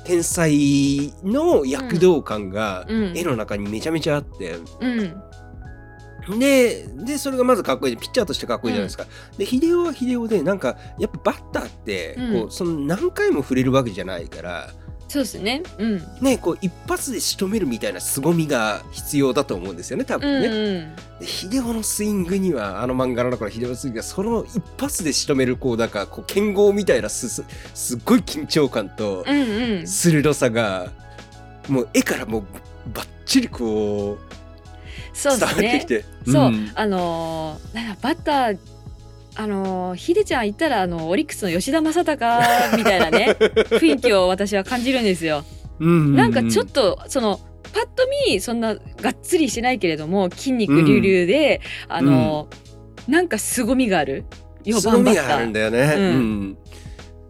[SPEAKER 1] 天才の躍動感が
[SPEAKER 2] うん。
[SPEAKER 1] 絵の中にめちゃめちゃあって、
[SPEAKER 2] うん
[SPEAKER 1] ででそれがまずかっこいい。ピッチャーとしてかっこいいじゃないですか、で秀夫は秀夫でなんかやっぱバッターってこう、
[SPEAKER 2] うん
[SPEAKER 1] その何回も触れるわけじゃないから
[SPEAKER 2] そうですね。うん。
[SPEAKER 1] ねこう一発で仕留めるみたいな凄みが必要だと思うんですよね多
[SPEAKER 2] うん
[SPEAKER 1] 分ね。
[SPEAKER 2] うん
[SPEAKER 1] で秀夫のスイングにはあの漫画の中の秀夫のスイングがその一発で仕留めるこうなんかこう剣豪みたいなすすすっごい緊張感と
[SPEAKER 2] うんうん。
[SPEAKER 1] 鋭さがもう絵からもうバッチリこう
[SPEAKER 2] そうですね。
[SPEAKER 1] ってきて。
[SPEAKER 2] そう、
[SPEAKER 1] ん。
[SPEAKER 2] あのーなんかバッターあのーヒデちゃん言ったらあのオリックスの吉田正尚みたいなね *laughs* 雰囲気を私は感じるんですよ。
[SPEAKER 1] うん
[SPEAKER 2] なんかちょっとそのパッと見そんながっつりしてないけれども筋肉隆々で、あのーなんか凄みがある。4
[SPEAKER 1] 凄
[SPEAKER 2] 番バッタ
[SPEAKER 1] みがあるん
[SPEAKER 2] ー。
[SPEAKER 1] だよね、
[SPEAKER 2] うん。
[SPEAKER 1] うん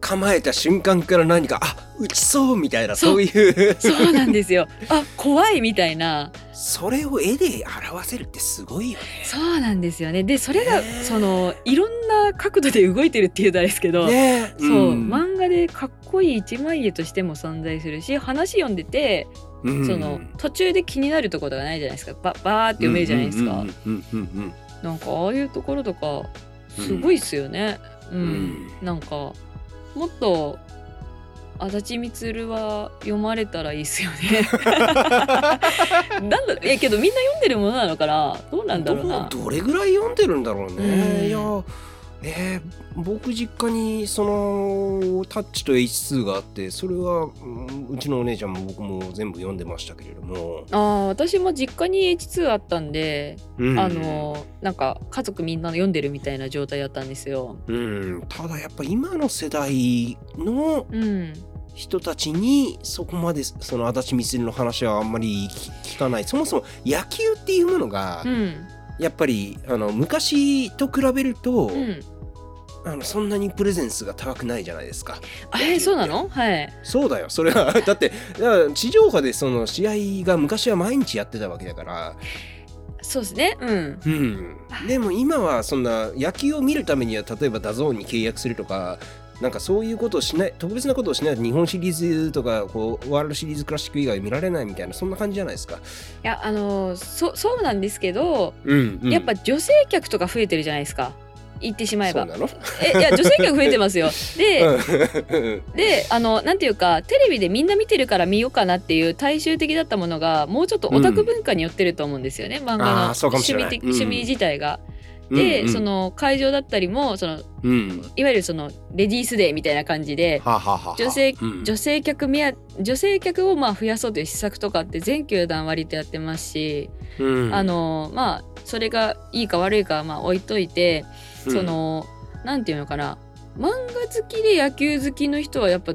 [SPEAKER 1] 構えた瞬間から何かあ打ちそうみたいなそう。いう。
[SPEAKER 2] そうなんですよ。あ怖いみたいな。
[SPEAKER 1] それを絵で表せるってすごいよね。
[SPEAKER 2] そうなんですよね。でそれが、
[SPEAKER 1] ねえ。
[SPEAKER 2] そのいろんな角度で動いてるっていうとあれですけど、
[SPEAKER 1] ね
[SPEAKER 2] そう、
[SPEAKER 1] ん。
[SPEAKER 2] 漫画でかっこいい一枚絵としても存在するし話読んでて、
[SPEAKER 1] うん。
[SPEAKER 2] その途中で気になるところがないじゃないですか。ババーって読めるじゃないですか、なんかああいうところとかすごいっすよねうん、
[SPEAKER 1] うん
[SPEAKER 2] なんかもっと足立みつるは読まれたらいいっすよね。*laughs* なんだえけどみんな読んでるものなのかな？どうなんだろうな。
[SPEAKER 1] どどれぐらい読んでるんだろうね、
[SPEAKER 2] うん。
[SPEAKER 1] いやえー僕実家にそのタッチと H2 があってそれはうちのお姉ちゃんも僕も全部読んでましたけれども、
[SPEAKER 2] あー私も実家に H2 あったんで、
[SPEAKER 1] うん。
[SPEAKER 2] あのなんか家族みんな読んでるみたいな状態だったんですよ。
[SPEAKER 1] うん、ただやっぱ今の世代の
[SPEAKER 2] うん、
[SPEAKER 1] 人たちにそこまでその足立みつるの話はあんまり聞聞かない。そもそも野球っていうものが
[SPEAKER 2] うん、
[SPEAKER 1] やっぱりあの昔と比べると、
[SPEAKER 2] うん。
[SPEAKER 1] あのそんなにプレゼンスが高くないじゃないですか。
[SPEAKER 2] あえーそうなの？はい。
[SPEAKER 1] そうだよそれは *laughs* だってだから地上波でその試合が昔は毎日やってたわけだから、
[SPEAKER 2] そうですね。うん。
[SPEAKER 1] うん、でも今はそんな野球を見るためには例えば DAZN に契約するとかなんかそういうことをしない特別なことをしないと日本シリーズとかこうワールドシリーズクラシック以外見られないみたいなそんな感じじゃないですか。
[SPEAKER 2] いやあのそそうなんですけど、
[SPEAKER 1] うんうん
[SPEAKER 2] やっぱ女性客とか増えてるじゃないですか。言ってしまえば。
[SPEAKER 1] そうなの？
[SPEAKER 2] えいや女性客増えてますよ。で、
[SPEAKER 1] うん。
[SPEAKER 2] であのなんていうかテレビでみんな見てるから見ようかなっていう大衆的だったものがもうちょっとオタク文化によってると思うんですよね、漫画の
[SPEAKER 1] あーそうん
[SPEAKER 2] 趣味的趣味自体が。で、
[SPEAKER 1] うんうん。
[SPEAKER 2] その会場だったりもその
[SPEAKER 1] うん。
[SPEAKER 2] いわゆるそのレディースデーみたいな感じで
[SPEAKER 1] はあはあはあは。あ
[SPEAKER 2] 女性
[SPEAKER 1] うん。
[SPEAKER 2] 女性客目や女性客をまあ増やそうという施策とかって全球団割とやってますし、
[SPEAKER 1] うん。
[SPEAKER 2] あのまあそれがいいか悪いかはまあ置いといて、
[SPEAKER 1] うん。
[SPEAKER 2] そのなんていうのかな。漫画好きで野球好きの人はやっぱ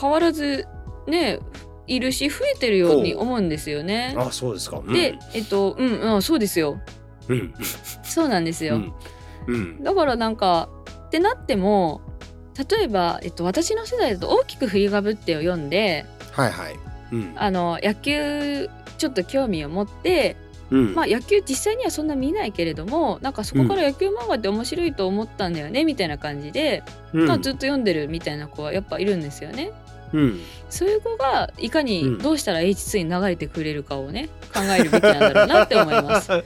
[SPEAKER 2] 変わらずねいるし増えてるように思うんですよね。
[SPEAKER 1] あそうですか。うん。
[SPEAKER 2] でえっとうん、うん、そうですよ。
[SPEAKER 1] うん。
[SPEAKER 2] そうなんですよ。
[SPEAKER 1] うん。うん。
[SPEAKER 2] だからなんかってなっても例えば、えっと、私の世代だと大きく振りかぶってを読んで
[SPEAKER 1] はいはい。うん。
[SPEAKER 2] あの野球ちょっと興味を持って
[SPEAKER 1] うん。
[SPEAKER 2] まあ野球実際にはそんな見ないけれどもなんかそこから野球漫画って面白いと思ったんだよねみたいな感じで、
[SPEAKER 1] うん。
[SPEAKER 2] まあ、ずっと読んでるみたいな子はやっぱいるんですよね。
[SPEAKER 1] うん。
[SPEAKER 2] そういう子がいか
[SPEAKER 1] うん。
[SPEAKER 2] にどうしたら H2 に流れてくれるかをね考えるべきなんだろうなって思います。*laughs*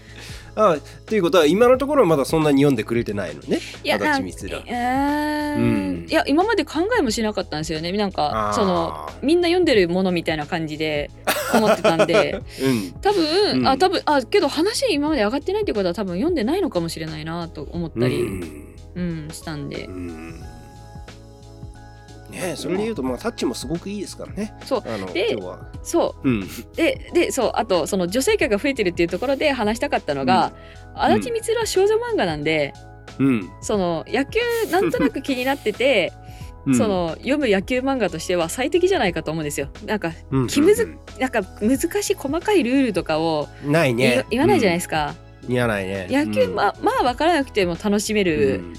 [SPEAKER 1] あということは今のところはまだそんなに読んでくれてないのね。
[SPEAKER 2] いや
[SPEAKER 1] 足立光
[SPEAKER 2] いや今まで考えもしなかったんですよね。なんかそのみんな読んでるものみたいな感じで思ってたんで。*laughs*
[SPEAKER 1] うん。
[SPEAKER 2] 多分、
[SPEAKER 1] うん。
[SPEAKER 2] あ多分あけど話今まで上がってないってことは多分読んでないのかもしれないなと思ったり、
[SPEAKER 1] うん。
[SPEAKER 2] うん、したんで。
[SPEAKER 1] うんねえそれで言うとまあタッチもすごくいいですからね。
[SPEAKER 2] そう。
[SPEAKER 1] あの
[SPEAKER 2] でそ
[SPEAKER 1] う。ん。
[SPEAKER 2] うででそうあとその女性客が増えてるっていうところで話したかったのが、足立みつるは少女漫画なんで
[SPEAKER 1] うん。
[SPEAKER 2] その野球なんとなく気になってて、
[SPEAKER 1] うん。
[SPEAKER 2] その読む野球漫画としては最適じゃないかと思うんですよ。なんか
[SPEAKER 1] うん
[SPEAKER 2] 気むず
[SPEAKER 1] うん
[SPEAKER 2] なんか難しい細かいルールとかを言,、
[SPEAKER 1] ないね。
[SPEAKER 2] 言わないじゃない
[SPEAKER 1] い
[SPEAKER 2] ですか。
[SPEAKER 1] 言わないね。
[SPEAKER 2] 野球、
[SPEAKER 1] うん
[SPEAKER 2] まあまあ分からなくても楽しめ
[SPEAKER 1] う
[SPEAKER 2] る
[SPEAKER 1] ん。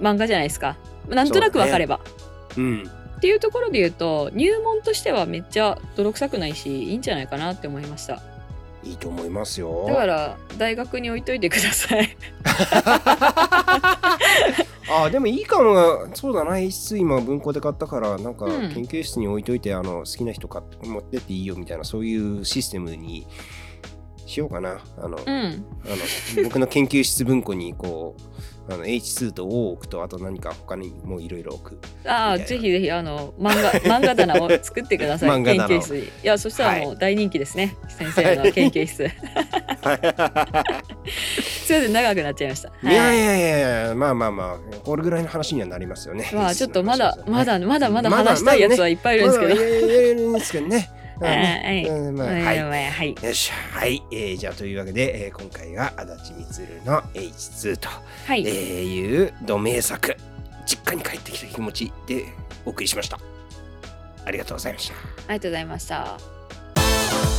[SPEAKER 2] 漫画じゃないですか。なんとなく分かれば。
[SPEAKER 1] うん
[SPEAKER 2] っていうところで言うと入門としてはめっちゃ泥臭くないしいいんじゃないかなって思いました。
[SPEAKER 1] いいと思いますよ。
[SPEAKER 2] だから大学に置いといてください。*laughs*
[SPEAKER 1] あでもいいかもそうだな H2 今文庫で買ったからなんか
[SPEAKER 2] うん。
[SPEAKER 1] 研究室に置いといて、あの好きな人買って持ってっていいよみたいなそういうシステムにしようかな。あの、
[SPEAKER 2] うん。
[SPEAKER 1] あの僕の研究室文庫にこうあの H2 と O を置くとあと何か他にもういろいろ置く。
[SPEAKER 2] ああぜひぜひあの漫画 *laughs* 漫画棚を作ってください。研究室。にいやそしたらもう大人気ですね、先生の研究室。*laughs* すいません長くなっちゃいました。
[SPEAKER 1] いやいやいやいやまあまあまあこれぐらいの話にはなりますよね。
[SPEAKER 2] まあちょっとまだ
[SPEAKER 1] H2 の
[SPEAKER 2] まだまだまだ
[SPEAKER 1] まだ
[SPEAKER 2] 話したいやつはいっぱいいるんですけど、
[SPEAKER 1] まだいやいやいやいるんですけどね
[SPEAKER 2] はい。
[SPEAKER 1] よしはい、えーじゃあというわけで、えー今回が足立みの H2 と、
[SPEAKER 2] はい。
[SPEAKER 1] えーいう同名作実家に帰ってきた気持ちでお送りしました。ありがとうございました。
[SPEAKER 2] ありがとうございました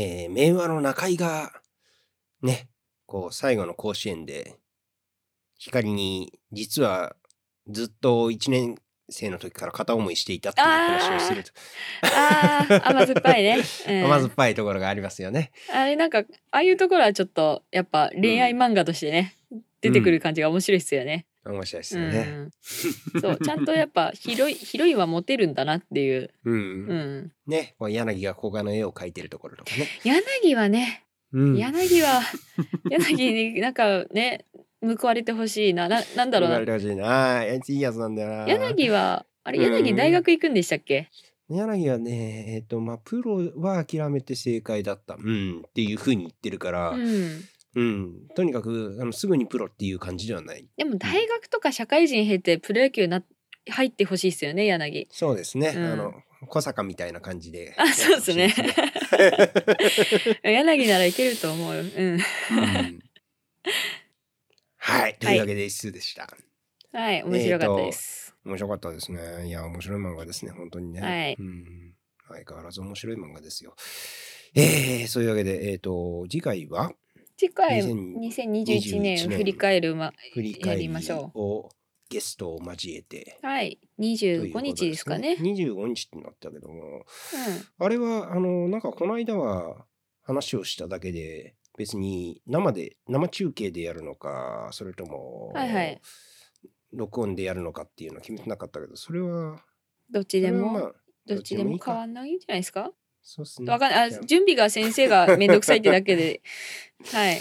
[SPEAKER 1] えー、明和の中井がねこう最後の甲子園で光に実はずっと1年生の時から片思いしていたっていう話をすると。
[SPEAKER 2] あー甘酸っぱいね、*laughs* うん。
[SPEAKER 1] 甘酸っぱいところがありますよね。
[SPEAKER 2] あれなんかああいうところはちょっとやっぱ恋愛漫画としてね、出てくる感じが面白いですよね。
[SPEAKER 1] 面白いです
[SPEAKER 2] うん
[SPEAKER 1] よね。
[SPEAKER 2] そうちゃんとやっぱヒロイヒロインはモテるんだなっていう。
[SPEAKER 1] うん。
[SPEAKER 2] うん、
[SPEAKER 1] ね、こう柳が古賀の絵を描いてるところとかね。
[SPEAKER 2] 柳はね、
[SPEAKER 1] うん。
[SPEAKER 2] 柳は *laughs* 柳になんかね報われてほしいなななんだろうな
[SPEAKER 1] 言われてほしいな。あいついいやつなんだよな。
[SPEAKER 2] 柳はあれ
[SPEAKER 1] うん
[SPEAKER 2] 柳大学行くんでしたっけ、
[SPEAKER 1] 柳はね、えっ、と、まあ、プロは諦めて正解だった。うん。っていうふうに言ってるから、
[SPEAKER 2] う
[SPEAKER 1] うん。
[SPEAKER 2] ん、
[SPEAKER 1] とにかくあの、すぐにプロっていう感じではない。
[SPEAKER 2] でも大学とか社会人経てプロ野球な入ってほしいですよね柳。
[SPEAKER 1] そうですね。
[SPEAKER 2] うん
[SPEAKER 1] あの、小坂みたいな感じで。
[SPEAKER 2] あそうですね *laughs* 柳ならいけると思うよ。うん
[SPEAKER 1] うんはい。というわけで、一数でした。
[SPEAKER 2] はい面白かったです。
[SPEAKER 1] 面白かったですね。いや、面白い漫画ですね、本当にね。
[SPEAKER 2] はい
[SPEAKER 1] うん。相変わらず面白い漫画ですよ。えー、そういうわけで、えっ、と、次回は、
[SPEAKER 2] 次回
[SPEAKER 1] 2021
[SPEAKER 2] 2021年振り返るま
[SPEAKER 1] 振り
[SPEAKER 2] ましょ
[SPEAKER 1] をゲストを交えて。
[SPEAKER 2] はい。
[SPEAKER 1] という
[SPEAKER 2] 25
[SPEAKER 1] こと
[SPEAKER 2] 日ですかね。
[SPEAKER 1] 25日ってなったけども、
[SPEAKER 2] うん。
[SPEAKER 1] あれは、あの、なんかこの間は話をしただけで、別に生で、生中継でやるのか、それとも、
[SPEAKER 2] はいはい
[SPEAKER 1] 録音でやるのかっていうのは決めてなかったけど、それは、
[SPEAKER 2] どっちでも、
[SPEAKER 1] まあ、
[SPEAKER 2] どっちでも変わんないんじゃないですか
[SPEAKER 1] そうですね。
[SPEAKER 2] わかんない。
[SPEAKER 1] あ
[SPEAKER 2] あ準備が先生がめんどくさいってだけで。*laughs* はい。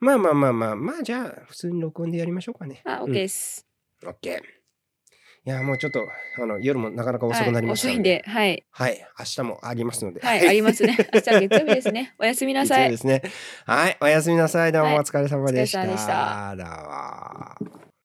[SPEAKER 1] まあまあまあまあ、まあじゃあ、普通に録音でやりましょうかね。
[SPEAKER 2] あ、OK です。
[SPEAKER 1] オッケー。いや、もうちょっと、あの、夜もなかなか遅くなりましたの
[SPEAKER 2] はい、遅いんで、はい。
[SPEAKER 1] はい、明日もありますので。
[SPEAKER 2] はい、ありますね。*laughs* 明日は月曜日ですね。おやすみなさい
[SPEAKER 1] そうで。すね。はい、おやすみなさい。どうも
[SPEAKER 2] はい
[SPEAKER 1] お疲れ様でした。
[SPEAKER 2] お疲れ様でした